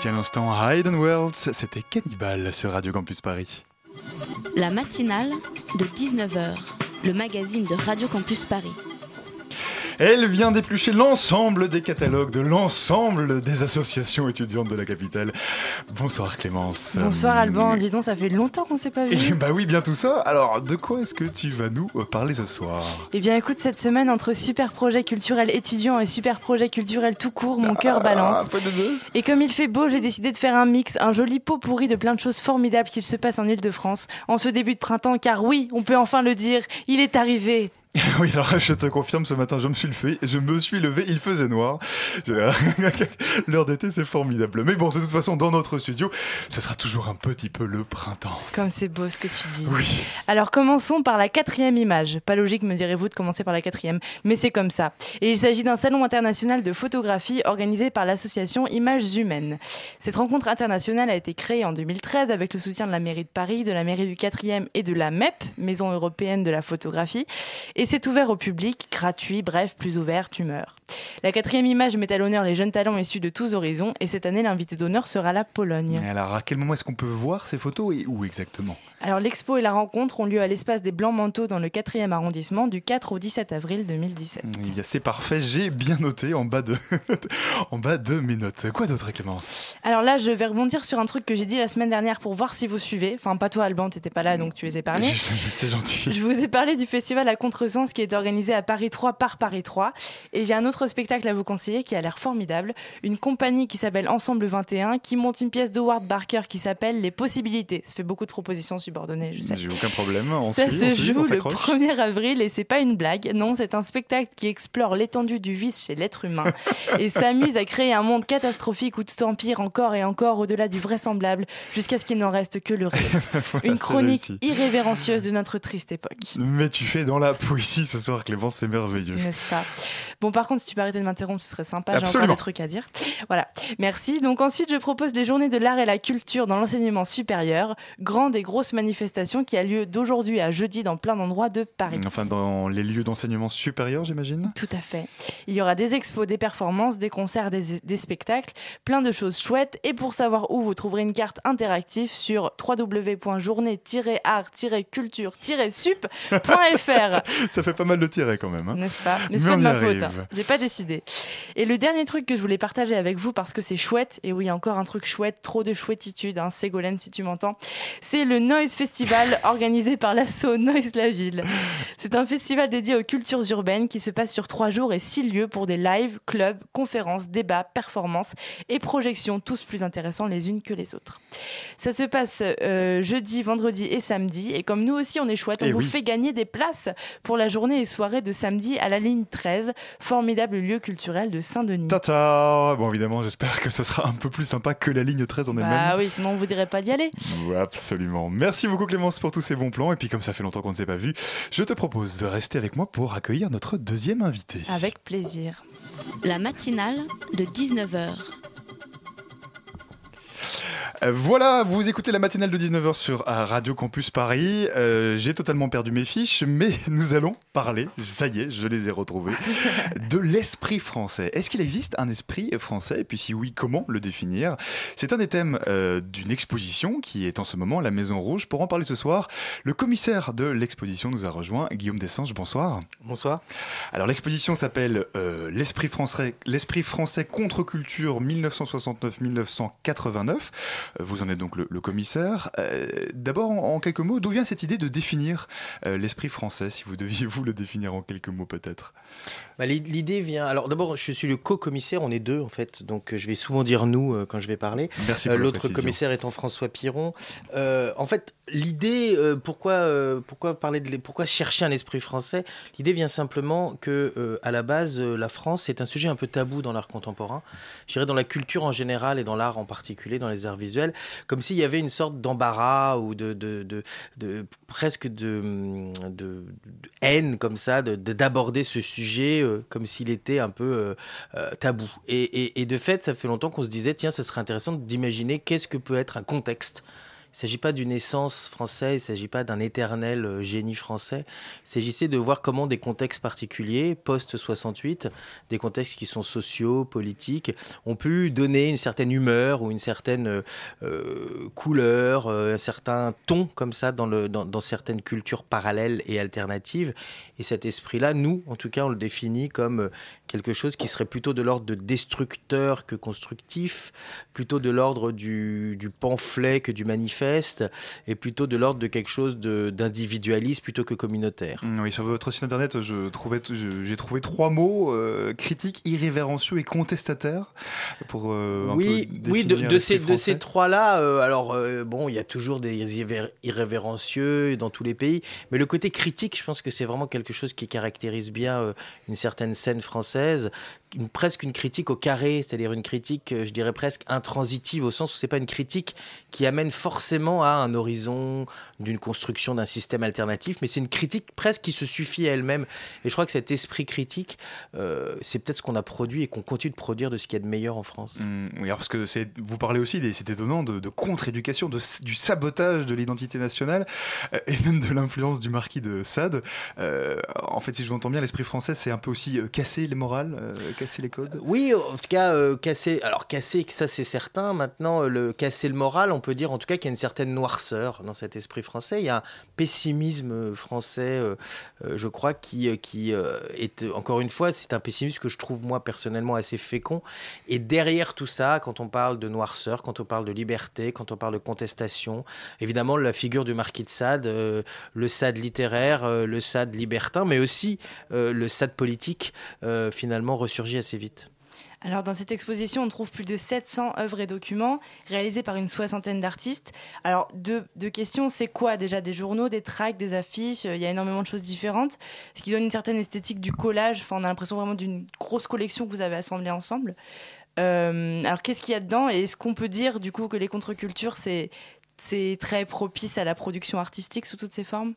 Écoutiez à l'instant and Worlds, c'était Cannibal sur Radio Campus Paris. La matinale de 19h, le magazine de Radio Campus Paris. Elle vient d'éplucher l'ensemble des catalogues de l'ensemble des associations étudiantes de la capitale. Bonsoir Clémence. Bonsoir Alban, dis donc, ça fait longtemps qu'on s'est pas vu. bah oui, bien tout ça. Alors, de quoi est-ce que tu vas nous parler ce soir? Eh bien écoute, cette semaine, entre super projet culturel étudiant et super projet culturel tout court, mon cœur ah, balance. Et comme il fait beau, j'ai décidé de faire un mix, un joli pot pourri de plein de choses formidables qu'il se passe en Ile-de-France en ce début de printemps, car oui, on peut enfin le dire, il est arrivé oui, alors je te confirme, ce matin, je me suis levé, je me suis levé, il faisait noir. L'heure d'été, c'est formidable. Mais bon, de toute façon, dans notre studio, ce sera toujours un petit peu le printemps. Comme c'est beau ce que tu dis. Oui. Alors commençons par la quatrième image. Pas logique, me direz-vous, de commencer par la quatrième, mais c'est comme ça. Et il s'agit d'un salon international de photographie organisé par l'association Images Humaines. Cette rencontre internationale a été créée en 2013 avec le soutien de la mairie de Paris, de la mairie du quatrième et de la MEP, Maison européenne de la photographie. Et c'est ouvert au public, gratuit, bref, plus ouvert, tu meurs. La quatrième image met à l'honneur les jeunes talents issus de tous horizons et cette année, l'invité d'honneur sera la Pologne. alors, à quel moment est-ce qu'on peut voir ces photos et où exactement? Alors l'expo et la rencontre ont lieu à l'espace des Blancs Manteaux dans le 4e arrondissement du 4 au 17 avril 2017. C'est parfait, j'ai bien noté en bas, de en bas de mes notes. Quoi d'autre Clémence? Alors là, je vais rebondir sur un truc que j'ai dit la semaine dernière pour voir si vous suivez. Enfin, pas toi Alban, t'étais pas là donc tu es épargné. C'est gentil. Je vous ai parlé du festival à contresens qui est organisé à Paris 3 par Paris 3. Et j'ai un autre spectacle à vous conseiller qui a l'air formidable. Une compagnie qui s'appelle Ensemble 21 qui monte une pièce d'Howard Barker qui s'appelle Les Possibilités. Ça fait beaucoup de propositions je sais. J'ai aucun problème. ça se joue le 1er avril et c'est pas une blague. Non, c'est un spectacle qui explore l'étendue du vice chez l'être humain et s'amuse à créer un monde catastrophique où tout empire encore et encore au-delà du vraisemblable jusqu'à ce qu'il n'en reste que le rêve. une chronique irrévérencieuse de notre triste époque. Mais tu fais dans la poésie ce soir, Clément, c'est merveilleux. N'est-ce pas? Bon, par contre, si tu peux arrêter de m'interrompre, ce serait sympa. J'ai encore des trucs à dire. Voilà. Merci. Donc ensuite, je propose les journées de l'art et la culture dans l'enseignement supérieur. Grande et grosse manifestation qui a lieu d'aujourd'hui à jeudi dans plein d'endroits de Paris. Enfin, dans les lieux d'enseignement supérieur, j'imagine Tout à fait. Il y aura des expos, des performances, des concerts, des, spectacles, plein de choses chouettes. Et pour savoir où, vous trouverez une carte interactive sur www.journée-art-culture-sup.fr. Ça fait pas mal de tirets quand même. Hein. N'est-ce pas? Mais c'est pas de ma faute. Hein. J'ai pas décidé. Et le dernier truc que je voulais partager avec vous parce que c'est chouette, et oui, encore un truc chouette, trop de chouettitude, hein, Ségolène si tu m'entends, c'est le Noise Festival organisé par l'asso Noise la Ville. C'est un festival dédié aux cultures urbaines qui se passe sur trois jours et six lieux pour des lives, clubs, conférences, débats, performances et projections, tous plus intéressants les unes que les autres. Ça se passe euh, jeudi, vendredi et samedi, et comme nous aussi on est chouette, on eh vous fait gagner des places pour la journée et soirée de samedi à la ligne 13 formidable lieu culturel de Saint-Denis. Tata Bon, évidemment, j'espère que ça sera un peu plus sympa que la ligne 13 en elle-même. Ah oui, sinon on vous dirait pas d'y aller. absolument. Merci beaucoup Clémence pour tous ces bons plans. Et puis, comme ça fait longtemps qu'on ne s'est pas vu, je te propose de rester avec moi pour accueillir notre deuxième invité. Avec plaisir. La matinale de 19h. Euh, voilà, vous écoutez la matinale de 19h sur euh, Radio Campus Paris. Euh, j'ai totalement perdu mes fiches, mais nous allons parler, ça y est, je les ai retrouvées, de l'esprit français. Est-ce qu'il existe un esprit français? Et puis si oui, comment le définir? C'est un des thèmes d'une exposition qui est en ce moment à la Maison Rouge. Pour en parler ce soir, le commissaire de l'exposition nous a rejoint, Guillaume Dessanges. Bonsoir. Bonsoir. Alors l'exposition s'appelle L'esprit français, l'esprit français contre-culture 1969-1989. Euh, vous en êtes donc le, commissaire. Euh, d'abord, en, quelques mots, d'où vient cette idée de définir euh, l'esprit français, si vous deviez vous le définir en quelques mots peut-être? Bah, L'idée vient... Alors d'abord, je suis le co-commissaire, on est deux en fait, donc je vais souvent dire nous quand je vais parler. Merci L'autre commissaire étant François Piron. en fait, l'idée, pourquoi, pourquoi, parler de, pourquoi chercher un esprit français? L'idée vient simplement que, à la base, la France est un sujet un peu tabou dans l'art contemporain. Je dirais dans la culture en général et dans l'art en particulier, dans les arts visuels comme s'il y avait une sorte d'embarras ou de, presque de, de, haine comme ça, d'aborder ce sujet euh, comme s'il était un peu euh, euh, tabou. Et, et, de fait, ça fait longtemps qu'on se disait, tiens, ça serait intéressant d'imaginer qu'est-ce que peut être un contexte Il ne s'agit pas d'une essence française, il ne s'agit pas d'un éternel euh, génie français. Il s'agissait de voir comment des contextes particuliers, post-68, des contextes qui sont sociaux, politiques, ont pu donner une certaine humeur ou une certaine euh, euh, couleur, un certain ton comme ça dans, certaines cultures parallèles et alternatives. Et cet esprit-là, nous, en tout cas, on le définit comme quelque chose qui serait plutôt de l'ordre de destructeur que constructif, plutôt de l'ordre du, pamphlet que du manifeste, et plutôt de l'ordre de quelque chose d'individualiste plutôt que communautaire. Mm, oui, sur votre site internet, j'ai trouvé trois mots euh, critiques, irrévérencieux et contestataires pour euh, oui, oui, de, ces, de ces trois-là. Euh, alors bon, il y a toujours des irrévérencieux dans tous les pays, mais le côté critique, je pense que c'est vraiment quelque chose qui caractérise bien une certaine scène française presque une critique au carré, c'est-à-dire une critique, euh, je dirais presque intransitive, au sens où c'est pas une critique qui amène forcément à un horizon d'une construction d'un système alternatif, mais c'est une critique presque qui se suffit à elle-même. Et je crois que cet esprit critique, euh, c'est peut-être ce qu'on a produit et qu'on continue de produire de ce qu'il y a de meilleur en France. Mmh, oui, parce que vous parlez aussi, c'est étonnant, de, contre-éducation, du sabotage de l'identité nationale euh, et même de l'influence du marquis de Sade. en fait, si je vous entends bien, l'esprit français, c'est un peu aussi casser les morales casser les codes? Oui, en tout cas, euh, casser. Alors, casser, ça c'est certain. Maintenant, euh, le casser le moral, on peut dire en tout cas qu'il y a une certaine noirceur dans cet esprit français. Il y a un pessimisme français, je crois, qui, qui est, encore une fois, c'est un pessimisme que je trouve moi personnellement assez fécond. Et derrière tout ça, quand on parle de noirceur, quand on parle de liberté, quand on parle de contestation, évidemment, la figure du marquis de Sade, le Sade littéraire, le Sade libertin, mais aussi le Sade politique, finalement finalement assez vite. Alors dans cette exposition, on trouve plus de 700 œuvres et documents réalisés par une soixantaine d'artistes. Alors deux, questions, c'est quoi déjà des journaux, des tracts, des affiches? Il y a énormément de choses différentes. Ce qui donne une certaine esthétique du collage. Enfin, on a l'impression vraiment d'une grosse collection que vous avez assemblée ensemble. Euh, alors qu'est-ce qu'il y a dedans? Et est-ce qu'on peut dire du coup que les contre-cultures, c'est très propice à la production artistique sous toutes ses formes?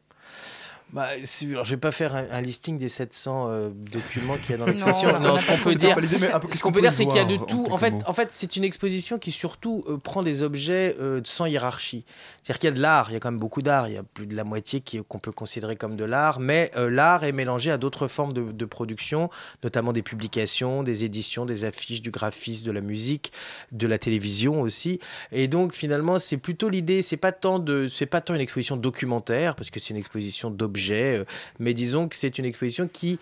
Bah, alors, je vais pas faire un, listing des 700 euh, documents qu'il y a dans l'exposition. non, ce qu'on peut dire, ce qu'on peut dire, c'est qu'il y a de tout. En fait, en fait, c'est une exposition qui surtout euh, prend des objets euh, sans hiérarchie. C'est-à-dire qu'il y a de l'art. Il y a quand même beaucoup d'art. Il y a plus de la moitié qu'on peut considérer comme de l'art, mais l'art est mélangé à d'autres formes de, de, production, notamment des publications, des éditions, des affiches, du graphisme, de la musique, de la télévision aussi. Et donc, finalement, c'est plutôt l'idée. C'est pas tant de, c'est pas tant une exposition documentaire parce que c'est une exposition d'objets euh, mais disons que c'est une exposition qui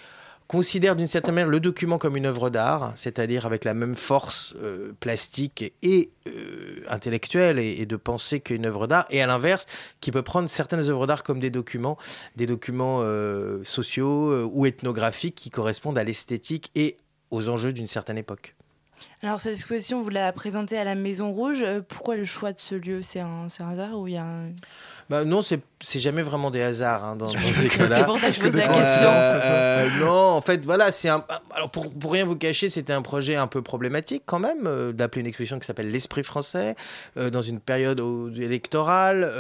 considère d'une certaine manière le document comme une œuvre d'art, c'est-à-dire avec la même force euh, plastique et euh, intellectuelle et, de penser qu'une œuvre d'art, et à l'inverse, qui peut prendre certaines œuvres d'art comme des documents, des documents sociaux ou ethnographiques qui correspondent à l'esthétique et aux enjeux d'une certaine époque. Alors cette exposition, vous la présentée à la Maison Rouge. Pourquoi le choix de ce lieu? C'est un, un, hasard ou il y a un... bah, Non, c'est c'est jamais vraiment des hasards hein, dans, ces cas-là. c'est pour ça que je pose la question. Euh, non, en fait, voilà, c'est un. Alors pour, pour rien vous cacher, c'était un projet un peu problématique quand même euh, d'appeler une exposition qui s'appelle l'Esprit français euh, dans une période électorale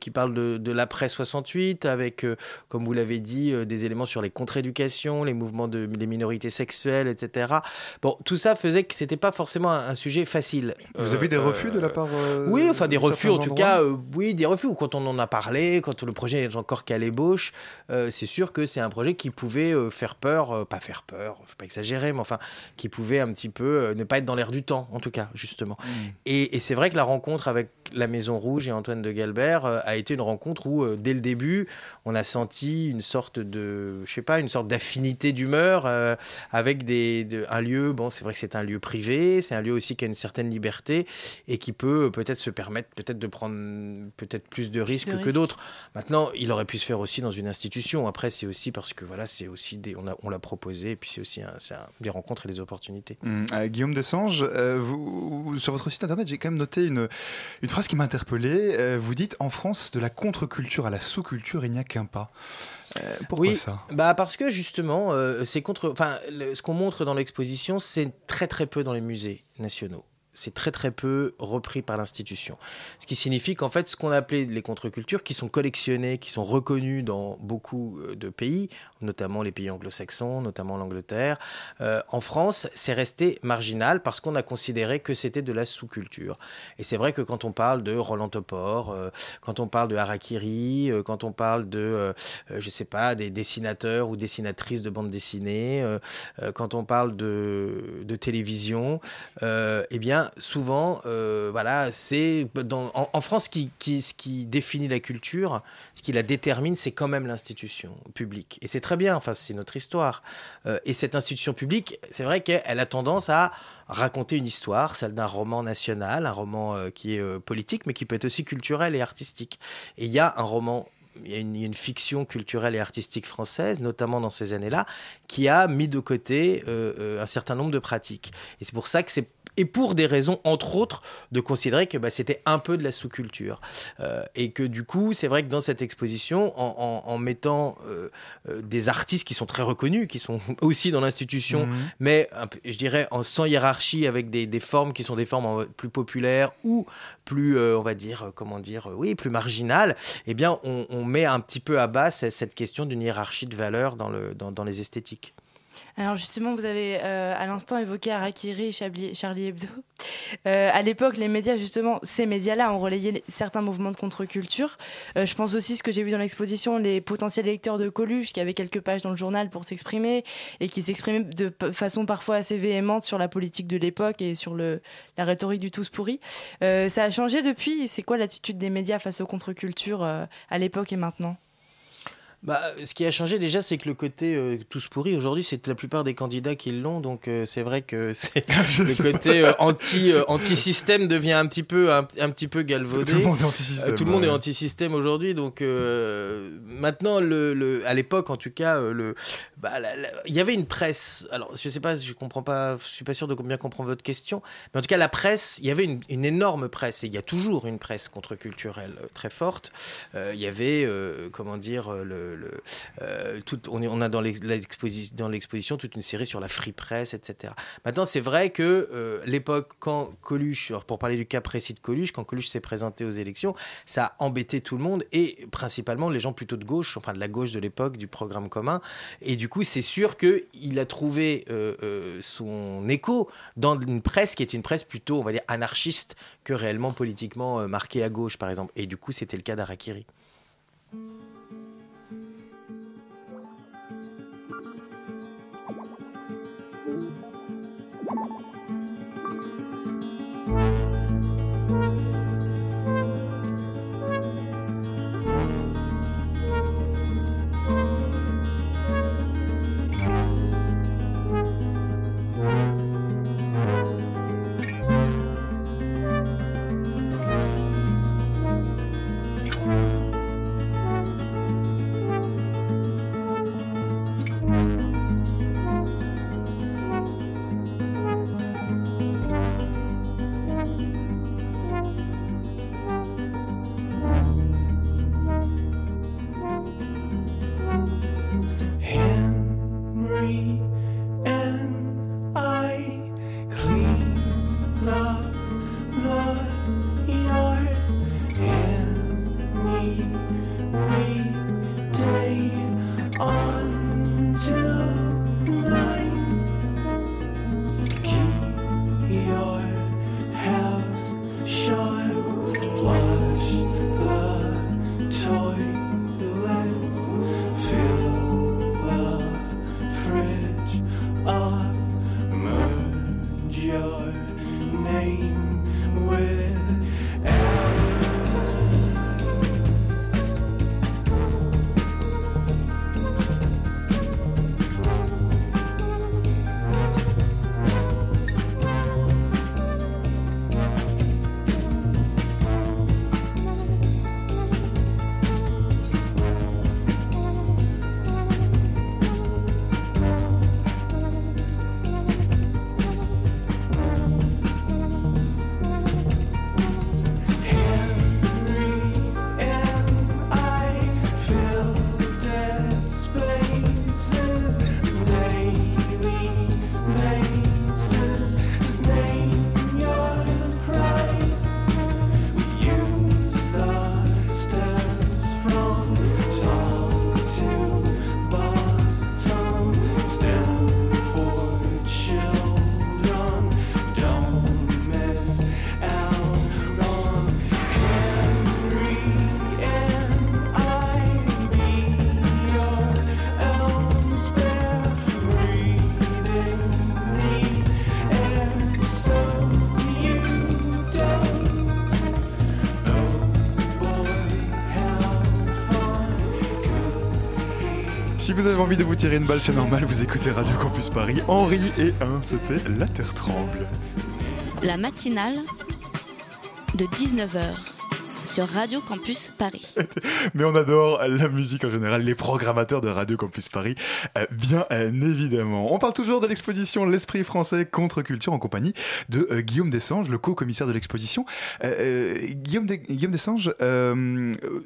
qui parle de, de l'après 68 avec, comme vous l'avez dit, des éléments sur les contre-éducations, les mouvements de les minorités sexuelles, etc. Bon, tout ça faisait que c'était pas forcément un, sujet facile. Vous avez eu des refus de la part Oui, enfin des refus en tout cas, oui, des refus. Quand on en a parlé quand le projet est encore qu'à l'ébauche, euh, c'est sûr que c'est un projet qui pouvait euh, faire peur, euh, pas faire peur, faut pas exagérer, mais enfin, qui pouvait un petit peu ne pas être dans l'air du temps, en tout cas, justement. Mmh. Et, c'est vrai que la rencontre avec la Maison Rouge et Antoine de Galbert a été une rencontre où, dès le début, on a senti une sorte de, je sais pas, une sorte d'affinité d'humeur avec des, un lieu, bon, c'est vrai que c'est un lieu privé, c'est un lieu aussi qui a une certaine liberté et qui peut peut-être se permettre peut-être de prendre peut-être plus de risques que d'autres. Maintenant, il aurait pu se faire aussi dans une institution. Après, c'est aussi parce que voilà, c'est aussi des, on, on l'a proposé, et puis c'est aussi un, des rencontres et des opportunités. Mmh. Euh, Guillaume Desange, euh, vous, sur votre site internet, j'ai quand même noté une, une phrase qui m'a interpellé. Euh, vous dites en France, de la contre-culture à la sous-culture, il n'y a qu'un pas. pourquoi oui, ça? bah parce que justement, c'est contre, enfin, ce qu'on montre dans l'exposition, c'est très très peu dans les musées nationaux. C'est très très peu repris par l'institution. Ce qui signifie qu'en fait, ce qu'on appelait les contre-cultures, qui sont collectionnées, qui sont reconnues dans beaucoup euh, de pays, notamment les pays anglo-saxons, notamment l'Angleterre, euh, en France, c'est resté marginal parce qu'on a considéré que c'était de la sous-culture. Et c'est vrai que quand on parle de Roland Topor, euh, quand on parle de Harakiri, quand on parle de, je sais pas, des dessinateurs ou dessinatrices de bande dessinée, quand on parle de, de télévision, eh bien, souvent, euh, voilà, c'est en, France qui, qui, ce qui définit la culture, ce qui la détermine, c'est quand même l'institution publique. Et c'est très bien. Enfin, c'est notre histoire. Euh, et cette institution publique, c'est vrai qu'elle a tendance à raconter une histoire, celle d'un roman national, un roman euh, qui est politique, mais qui peut être aussi culturel et artistique. Et il y a un roman il y, a une, fiction culturelle et artistique française, notamment dans ces années-là, qui a mis de côté un certain nombre de pratiques. Et c'est pour ça que c'est et pour des raisons, entre autres, de considérer que bah, c'était un peu de la sous-culture. Euh, et que du coup, c'est vrai que dans cette exposition, en, mettant euh, euh, des artistes qui sont très reconnus, qui sont aussi dans l'institution, mhm. mais je dirais en, sans hiérarchie, avec des, formes qui sont des formes plus populaires ou plus, on va dire, comment dire, oui, plus marginales, eh bien, on, met un petit peu à bas cette question d'une hiérarchie de valeurs dans, le, dans les esthétiques. Alors justement, vous avez euh, à l'instant évoqué Harakiri et Charlie Hebdo. Euh, à l'époque, les médias, justement, ces médias-là ont relayé certains mouvements de contre-culture. Euh, je pense aussi ce que j'ai vu dans l'exposition, les potentiels lecteurs de Coluche qui avaient quelques pages dans le journal pour s'exprimer et qui s'exprimaient de façon parfois assez véhémente sur la politique de l'époque et sur la rhétorique du tous pourri. ça a changé depuis. C'est quoi l'attitude des médias face aux contre-cultures à l'époque et maintenant? Bah, ce qui a changé déjà, c'est que le côté euh, tous pourris, aujourd'hui, c'est la plupart des candidats qui l'ont. Donc, euh, c'est vrai que c'est le côté euh, anti, anti-système devient un petit peu, un, petit peu galvaudé. Tout le monde est anti-système. tout le monde est anti-système aujourd'hui. Donc, maintenant, le, le, à l'époque, en tout cas, le, bah, il y avait une presse. Alors, je sais pas, je comprends pas, je suis pas sûr de bien comprendre votre question. Mais en tout cas, la presse, il y avait une, une énorme presse. Et il y a toujours une presse contre-culturelle très forte. il y avait, comment dire, le euh, on, a dans l'exposition toute une série sur la free press, etc. Maintenant, c'est vrai que euh, l'époque, quand Coluche, pour parler du cas précis de Coluche, quand Coluche s'est présenté aux élections, ça a embêté tout le monde et principalement les gens plutôt de gauche, enfin de la gauche de l'époque, du programme commun. Et du coup, c'est sûr qu'il a trouvé euh, son écho dans une presse qui est une presse plutôt, on va dire, anarchiste que réellement politiquement marquée à gauche, par exemple. Et du coup, c'était le cas d'Arakiri. Si vous avez envie de vous tirer une balle, c'est normal, vous écoutez Radio Campus Paris. Henri et 1, c'était La Terre tremble. La matinale de 19h sur Radio Campus Paris. Mais on adore la musique en général, les programmateurs de Radio Campus Paris, bien euh, évidemment. On parle toujours de l'exposition L'Esprit français contre culture en compagnie de euh, Guillaume Dessanges, le co-commissaire de l'exposition. Guillaume, Guillaume Dessanges,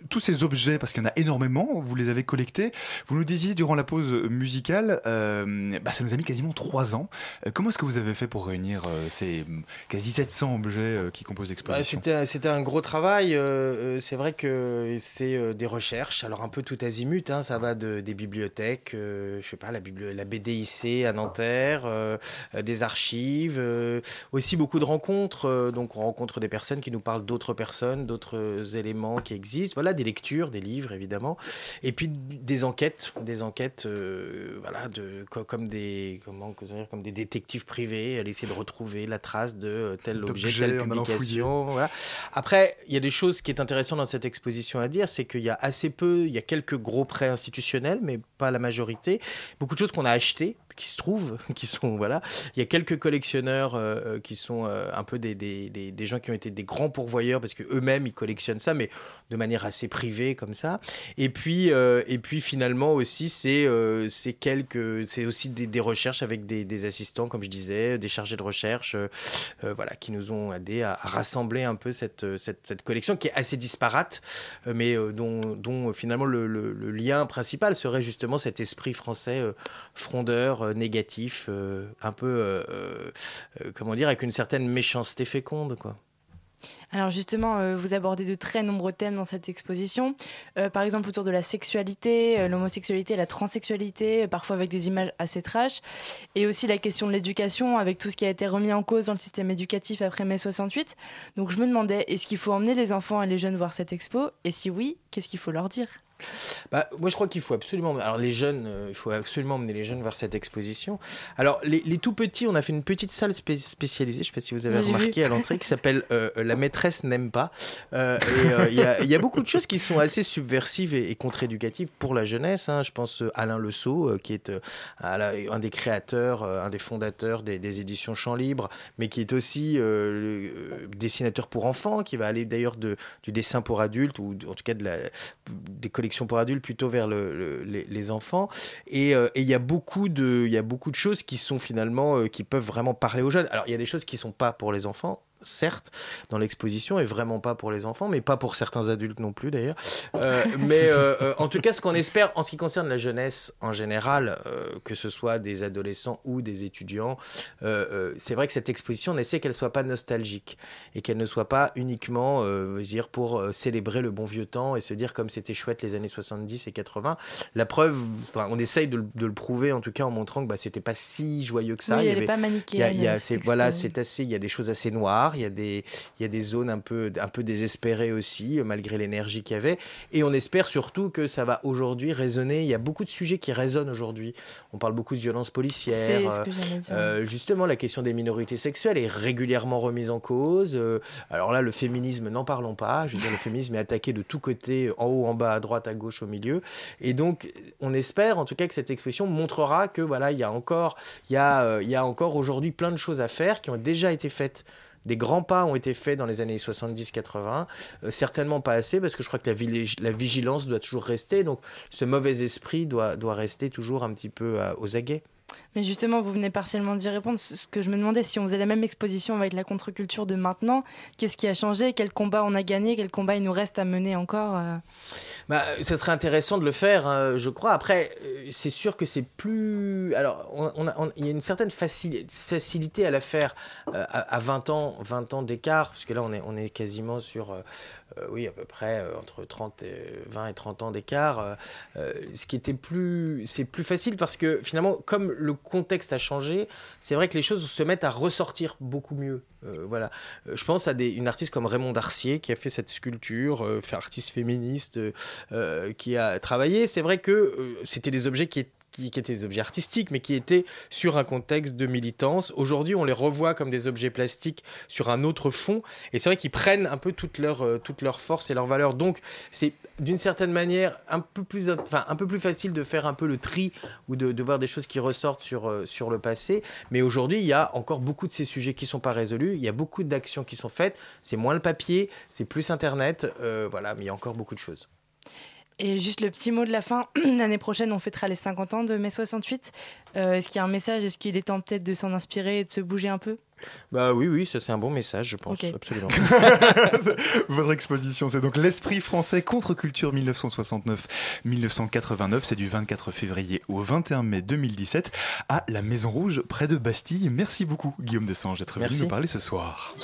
tous ces objets, parce qu'il y en a énormément, vous les avez collectés, vous nous disiez durant la pause musicale, bah, ça nous a mis quasiment trois ans. comment est-ce que vous avez fait pour réunir ces quasi 700 objets qui composent l'exposition? C'était un gros travail. Euh, c'est vrai que c'est euh, des recherches, alors un peu tout azimut, hein, ça va de, des bibliothèques, euh, je sais pas, la, la BDIC à Nanterre, des archives, aussi beaucoup de rencontres, donc on rencontre des personnes qui nous parlent d'autres personnes, d'autres éléments qui existent, voilà, des lectures, des livres évidemment, et puis des enquêtes, des enquêtes, voilà, de, comme, des, comment, comme des détectives privés, à essayer de retrouver la trace de tel objet, telle publication. Voilà. Après, il y a des choses qui est intéressant dans cette exposition à dire, c'est qu'il y a assez peu, il y a quelques gros prêts institutionnels, mais pas la majorité. Beaucoup de choses qu'on a achetées, qui se trouvent, qui sont voilà. Il y a quelques collectionneurs euh, euh, qui sont euh, un peu des, des, des, gens qui ont été des grands pourvoyeurs parce que eux-mêmes ils collectionnent ça, mais de manière assez privée comme ça. Et puis et puis finalement aussi c'est c'est quelques c'est aussi des, recherches avec des, assistants comme je disais, des chargés de recherche, voilà, qui nous ont aidé à, rassembler un peu cette, cette, cette, collection qui est assez disparate, mais dont, dont finalement le, le, le, lien principal serait justement cet esprit français frondeur euh, négatif, euh, un peu, euh, comment dire, avec une certaine méchanceté féconde, quoi. Alors justement, vous abordez de très nombreux thèmes dans cette exposition, par exemple autour de la sexualité, l'homosexualité, la transsexualité, parfois avec des images assez trash, et aussi la question de l'éducation, avec tout ce qui a été remis en cause dans le système éducatif après mai 68. Donc je me demandais, est-ce qu'il faut emmener les enfants et les jeunes voir cette expo? Et si oui, qu'est-ce qu'il faut leur dire? Bah, moi, je crois qu'il faut absolument. Alors, les jeunes, euh, il faut absolument emmener les jeunes vers cette exposition. Alors, les, tout petits, on a fait une petite salle spécialisée, je ne sais pas si vous avez remarqué à l'entrée, qui s'appelle euh, La maîtresse n'aime pas. Euh, et il y, a beaucoup de choses qui sont assez subversives et, contre-éducatives pour la jeunesse. Hein. Je pense Alain Le Sceau, qui est un des créateurs, un des fondateurs des, éditions Champs Libre, mais qui est aussi dessinateur pour enfants, qui va aller d'ailleurs du dessin pour adultes, ou en tout cas de la, des collections pour adultes plutôt vers le, les, enfants. Euh, et il y a beaucoup de, y a beaucoup de choses qui sont finalement euh, qui peuvent vraiment parler aux jeunes. Alors il y a des choses qui sont pas pour les enfants certes, dans l'exposition, et vraiment pas pour les enfants, mais pas pour certains adultes non plus d'ailleurs. Euh, mais euh, euh, en tout cas, ce qu'on espère en ce qui concerne la jeunesse en général, que ce soit des adolescents ou des étudiants, c'est vrai que cette exposition, on essaie qu'elle soit pas nostalgique et qu'elle ne soit pas uniquement dire pour célébrer le bon vieux temps et se dire comme c'était chouette les années 70 et 80. La preuve, on essaye de, le prouver en tout cas en montrant que bah, c'était pas si joyeux que ça. il y avait, pas manichéenne. voilà, c'est assez, il y a des choses assez noires il y a des, il y a des zones un peu, un peu désespérées aussi, malgré l'énergie qu'il y avait. Et on espère surtout que ça va aujourd'hui résonner. Il y a beaucoup de sujets qui résonnent aujourd'hui. On parle beaucoup de violences policières. Ce que euh, justement, la question des minorités sexuelles est régulièrement remise en cause. Euh, alors là, le féminisme, n'en parlons pas. Je veux dire, le féminisme est attaqué de tous côtés, en haut, en bas, à droite, à gauche, au milieu. Et donc, on espère en tout cas que cette exposition montrera que voilà, il y a encore, il y a, euh, il y a encore aujourd'hui plein de choses à faire qui ont déjà été faites des grands pas ont été faits dans les années 70-80, euh, certainement pas assez parce que je crois que la, vigilance doit toujours rester, donc ce mauvais esprit doit, rester toujours un petit peu euh, aux aguets. Mais justement, vous venez partiellement d'y répondre. Ce que je me demandais, si on faisait la même exposition avec la contre-culture de maintenant, qu'est-ce qui a changé? Quel combat on a gagné? Quel combat il nous reste à mener encore euh? bah, Ça serait intéressant de le faire, hein, je crois. Après, euh, c'est sûr que c'est plus... Alors, il y a une certaine facilité à la faire euh, à, 20 ans, 20 ans d'écart, puisque là, on est, on est quasiment sur oui, à peu près euh, entre 30 et 20 et 30 ans d'écart. Euh, ce qui était plus, c'est plus facile parce que finalement, comme le contexte a changé, c'est vrai que les choses se mettent à ressortir beaucoup mieux voilà. Je pense à une artiste comme Raymond Darcier qui a fait cette sculpture, artiste féministe, qui a travaillé. C'est vrai que c'était des objets qui étaient qui, étaient des objets artistiques, mais qui étaient sur un contexte de militance. Aujourd'hui, on les revoit comme des objets plastiques sur un autre fond, et c'est vrai qu'ils prennent un peu toute leur, euh, toute leur force et leur valeur. Donc, c'est d'une certaine manière un peu, plus, enfin, un peu plus facile de faire un peu le tri ou de, voir des choses qui ressortent sur, euh, sur le passé. Mais aujourd'hui, il y a encore beaucoup de ces sujets qui ne sont pas résolus. Il y a beaucoup d'actions qui sont faites. C'est moins le papier, c'est plus Internet. Euh, voilà, mais il y a encore beaucoup de choses. Et juste le petit mot de la fin, l'année prochaine, on fêtera les 50 ans de mai 68. Euh, est-ce qu'il y a un message? Est-ce qu'il est temps peut-être de s'en inspirer et de se bouger un peu? Bah oui, oui, ça c'est un bon message, je pense, absolument. Votre exposition, c'est donc l'esprit français contre culture 1969-1989. C'est du 24 février au 21 mai 2017 à la Maison Rouge, près de Bastille. Merci beaucoup, Guillaume Dessanges, d'être venu nous parler ce soir.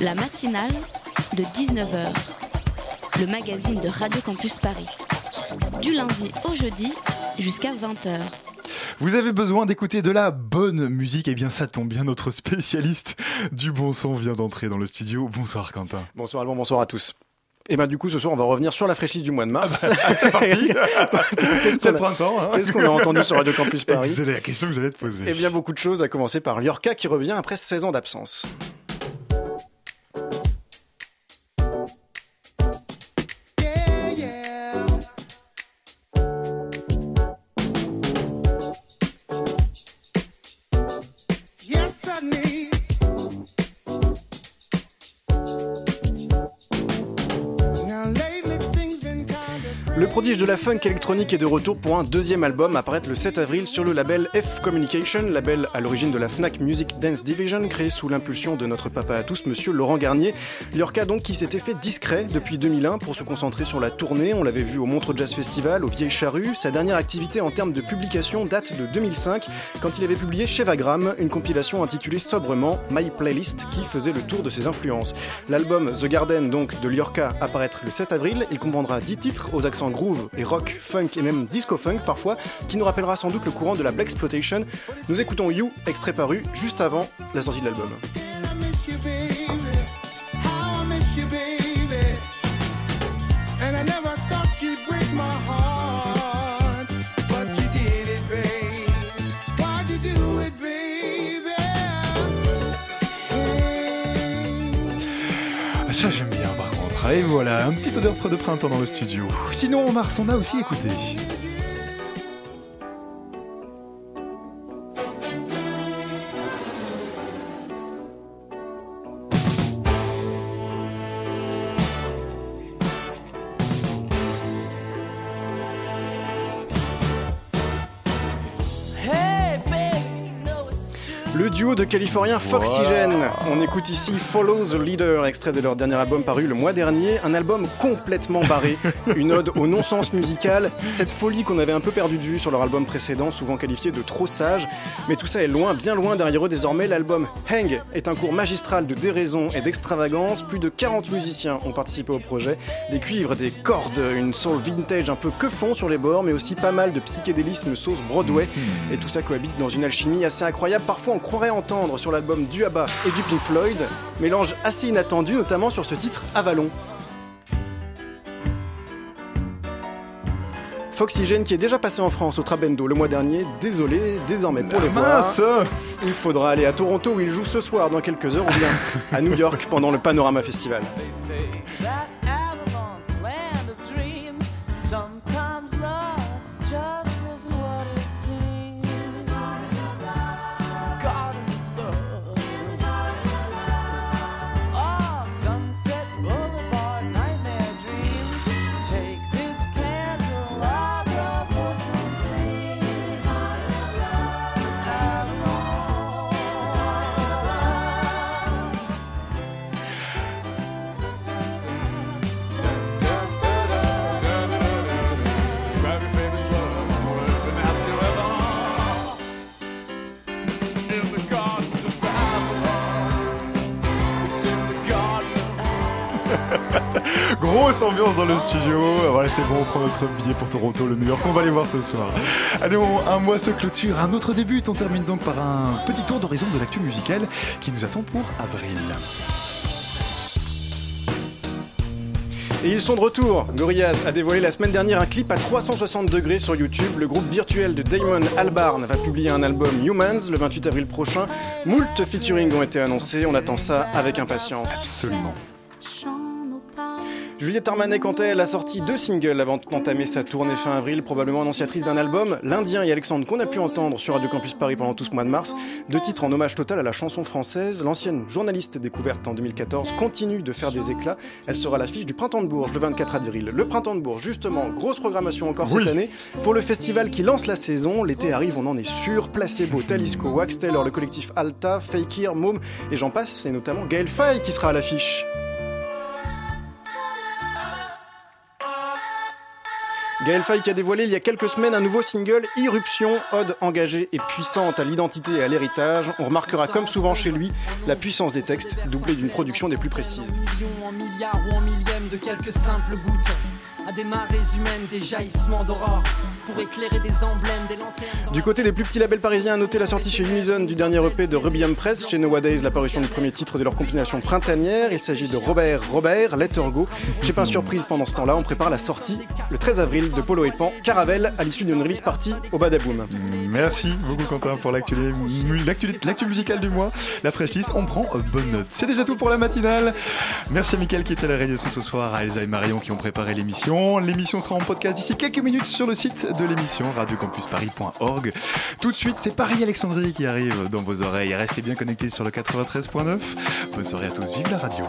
La matinale de 19h le magazine de Radio Campus Paris. Du lundi au jeudi jusqu'à 20h. Vous avez besoin d'écouter de la bonne musique, et eh bien ça tombe bien, notre spécialiste du bon son vient d'entrer dans le studio. Bonsoir Quentin. Bonsoir Alban, bonsoir à tous. Et eh bien du coup ce soir on va revenir sur la fraîchise du mois de mars. Ah bah, c'est parti C'est le printemps. Hein. Qu'est-ce qu'on a entendu sur Radio Campus Paris? C'est la question que j'allais te poser. Eh bien beaucoup de choses, à commencer par Liorca qui revient après 16 ans d'absence. De la funk électronique est de retour pour un deuxième album apparaître le 7 avril sur le label F Communication, label à l'origine de la Fnac Music Dance Division, créé sous l'impulsion de notre papa à tous, monsieur Laurent Garnier. Liorca donc qui s'était fait discret depuis 2001 pour se concentrer sur la tournée. On l'avait vu au Montreux Jazz Festival, au Vieille Charrue. Sa dernière activité en termes de publication date de 2005, quand il avait publié chez Vagram une compilation intitulée sobrement My Playlist, qui faisait le tour de ses influences. L'album The Garden donc de Liorca apparaître le 7 avril. Il comprendra 10 titres aux accents groove et rock, funk et même disco funk parfois, qui nous rappellera sans doute le courant de la Black Exploitation. Nous écoutons You, extrait paru juste avant la sortie de l'album. Et voilà, un petit odeur de printemps dans le studio. Sinon, en mars, on a aussi écouté. De californiens Foxygen. On écoute ici Follow the Leader, extrait de leur dernier album paru le mois dernier. Un album complètement barré, une ode au non-sens musical, cette folie qu'on avait un peu perdu de vue sur leur album précédent, souvent qualifié de trop sage. Mais tout ça est loin, bien loin derrière eux désormais. L'album Hang est un cours magistral de déraison et d'extravagance. Plus de 40 musiciens ont participé au projet. Des cuivres, des cordes, une soul vintage un peu que fond sur les bords, mais aussi pas mal de psychédélisme sauce Broadway. Hmm. Et tout ça cohabite dans une alchimie assez incroyable. Parfois on croirait en sur l'album du ABBA et du Pink Floyd, mélange assez inattendu notamment sur ce titre Avalon. Foxygen qui est déjà passé en France au Trabendo le mois dernier, désolé, désormais pour les voir, il faudra aller à Toronto où il joue ce soir dans quelques heures ou bien à New York pendant le Panorama Festival. Grosse ambiance dans le studio. Voilà, c'est bon, on prend notre billet pour Toronto, le New York. On va aller voir ce soir. Allez, un mois se clôture, un autre début. On termine donc par un petit tour d'horizon de l'actu musicale qui nous attend pour avril. Et ils sont de retour. Gorillaz a dévoilé la semaine dernière un clip à 360 degrés sur YouTube. Le groupe virtuel de Damon Albarn va publier un album Humans le 28 avril prochain. Moult featuring ont été annoncés. On attend ça avec impatience. Absolument. Juliette Armanet, quant à elle, a sorti deux singles avant d'entamer sa tournée fin avril, probablement annonciatrice d'un album, L'Indien et Alexandre, qu'on a pu entendre sur Radio Campus Paris pendant tout ce mois de mars. Deux titres en hommage total à la chanson française. L'ancienne journaliste découverte en 2014 continue de faire des éclats. Elle sera à l'affiche du Printemps de Bourges le 24 avril. Le Printemps de Bourges, justement, grosse programmation encore cette année. Pour le festival qui lance la saison, l'été arrive, on en est sûr. Placebo, Talisco, Wax Taylor, le collectif Alta, Fakir, Môme et j'en passe, et notamment Gaël Faye qui sera à l'affiche. Gaël Faye qui a dévoilé il y a quelques semaines un nouveau single, Irruption, ode engagée et puissante à l'identité et à l'héritage. On remarquera comme souvent chez lui la puissance des textes, doublée d'une production des plus précises. À des marées humaines, des jaillissements d'aurore pour éclairer des emblèmes, des lanternes. Du côté des plus petits labels parisiens, à noter la sortie chez Unison du dernier EP de Rubium Press, chez Nowadays l'apparition du premier titre de leur compilation printanière. Il s'agit de Robert Robert, Let Her Go. J'ai pas surprise pendant ce temps-là, on prépare la sortie le 13 avril de Polo et Pan, Caravelle, à l'issue d'une release partie au Badaboom. Merci beaucoup Quentin pour l'actu musicale du mois. La fraîchisse, on prend bonne note. C'est déjà tout pour la matinale. Merci à Mickaël qui était à la réalisation ce soir, à Elsa et Marion qui ont préparé l'émission. L'émission sera en podcast d'ici quelques minutes sur le site de l'émission radiocampusparis.org. Tout de suite, c'est Paris-Alexandrie qui arrive dans vos oreilles. Restez bien connectés sur le 93.9. Bonne soirée à tous, vive la radio.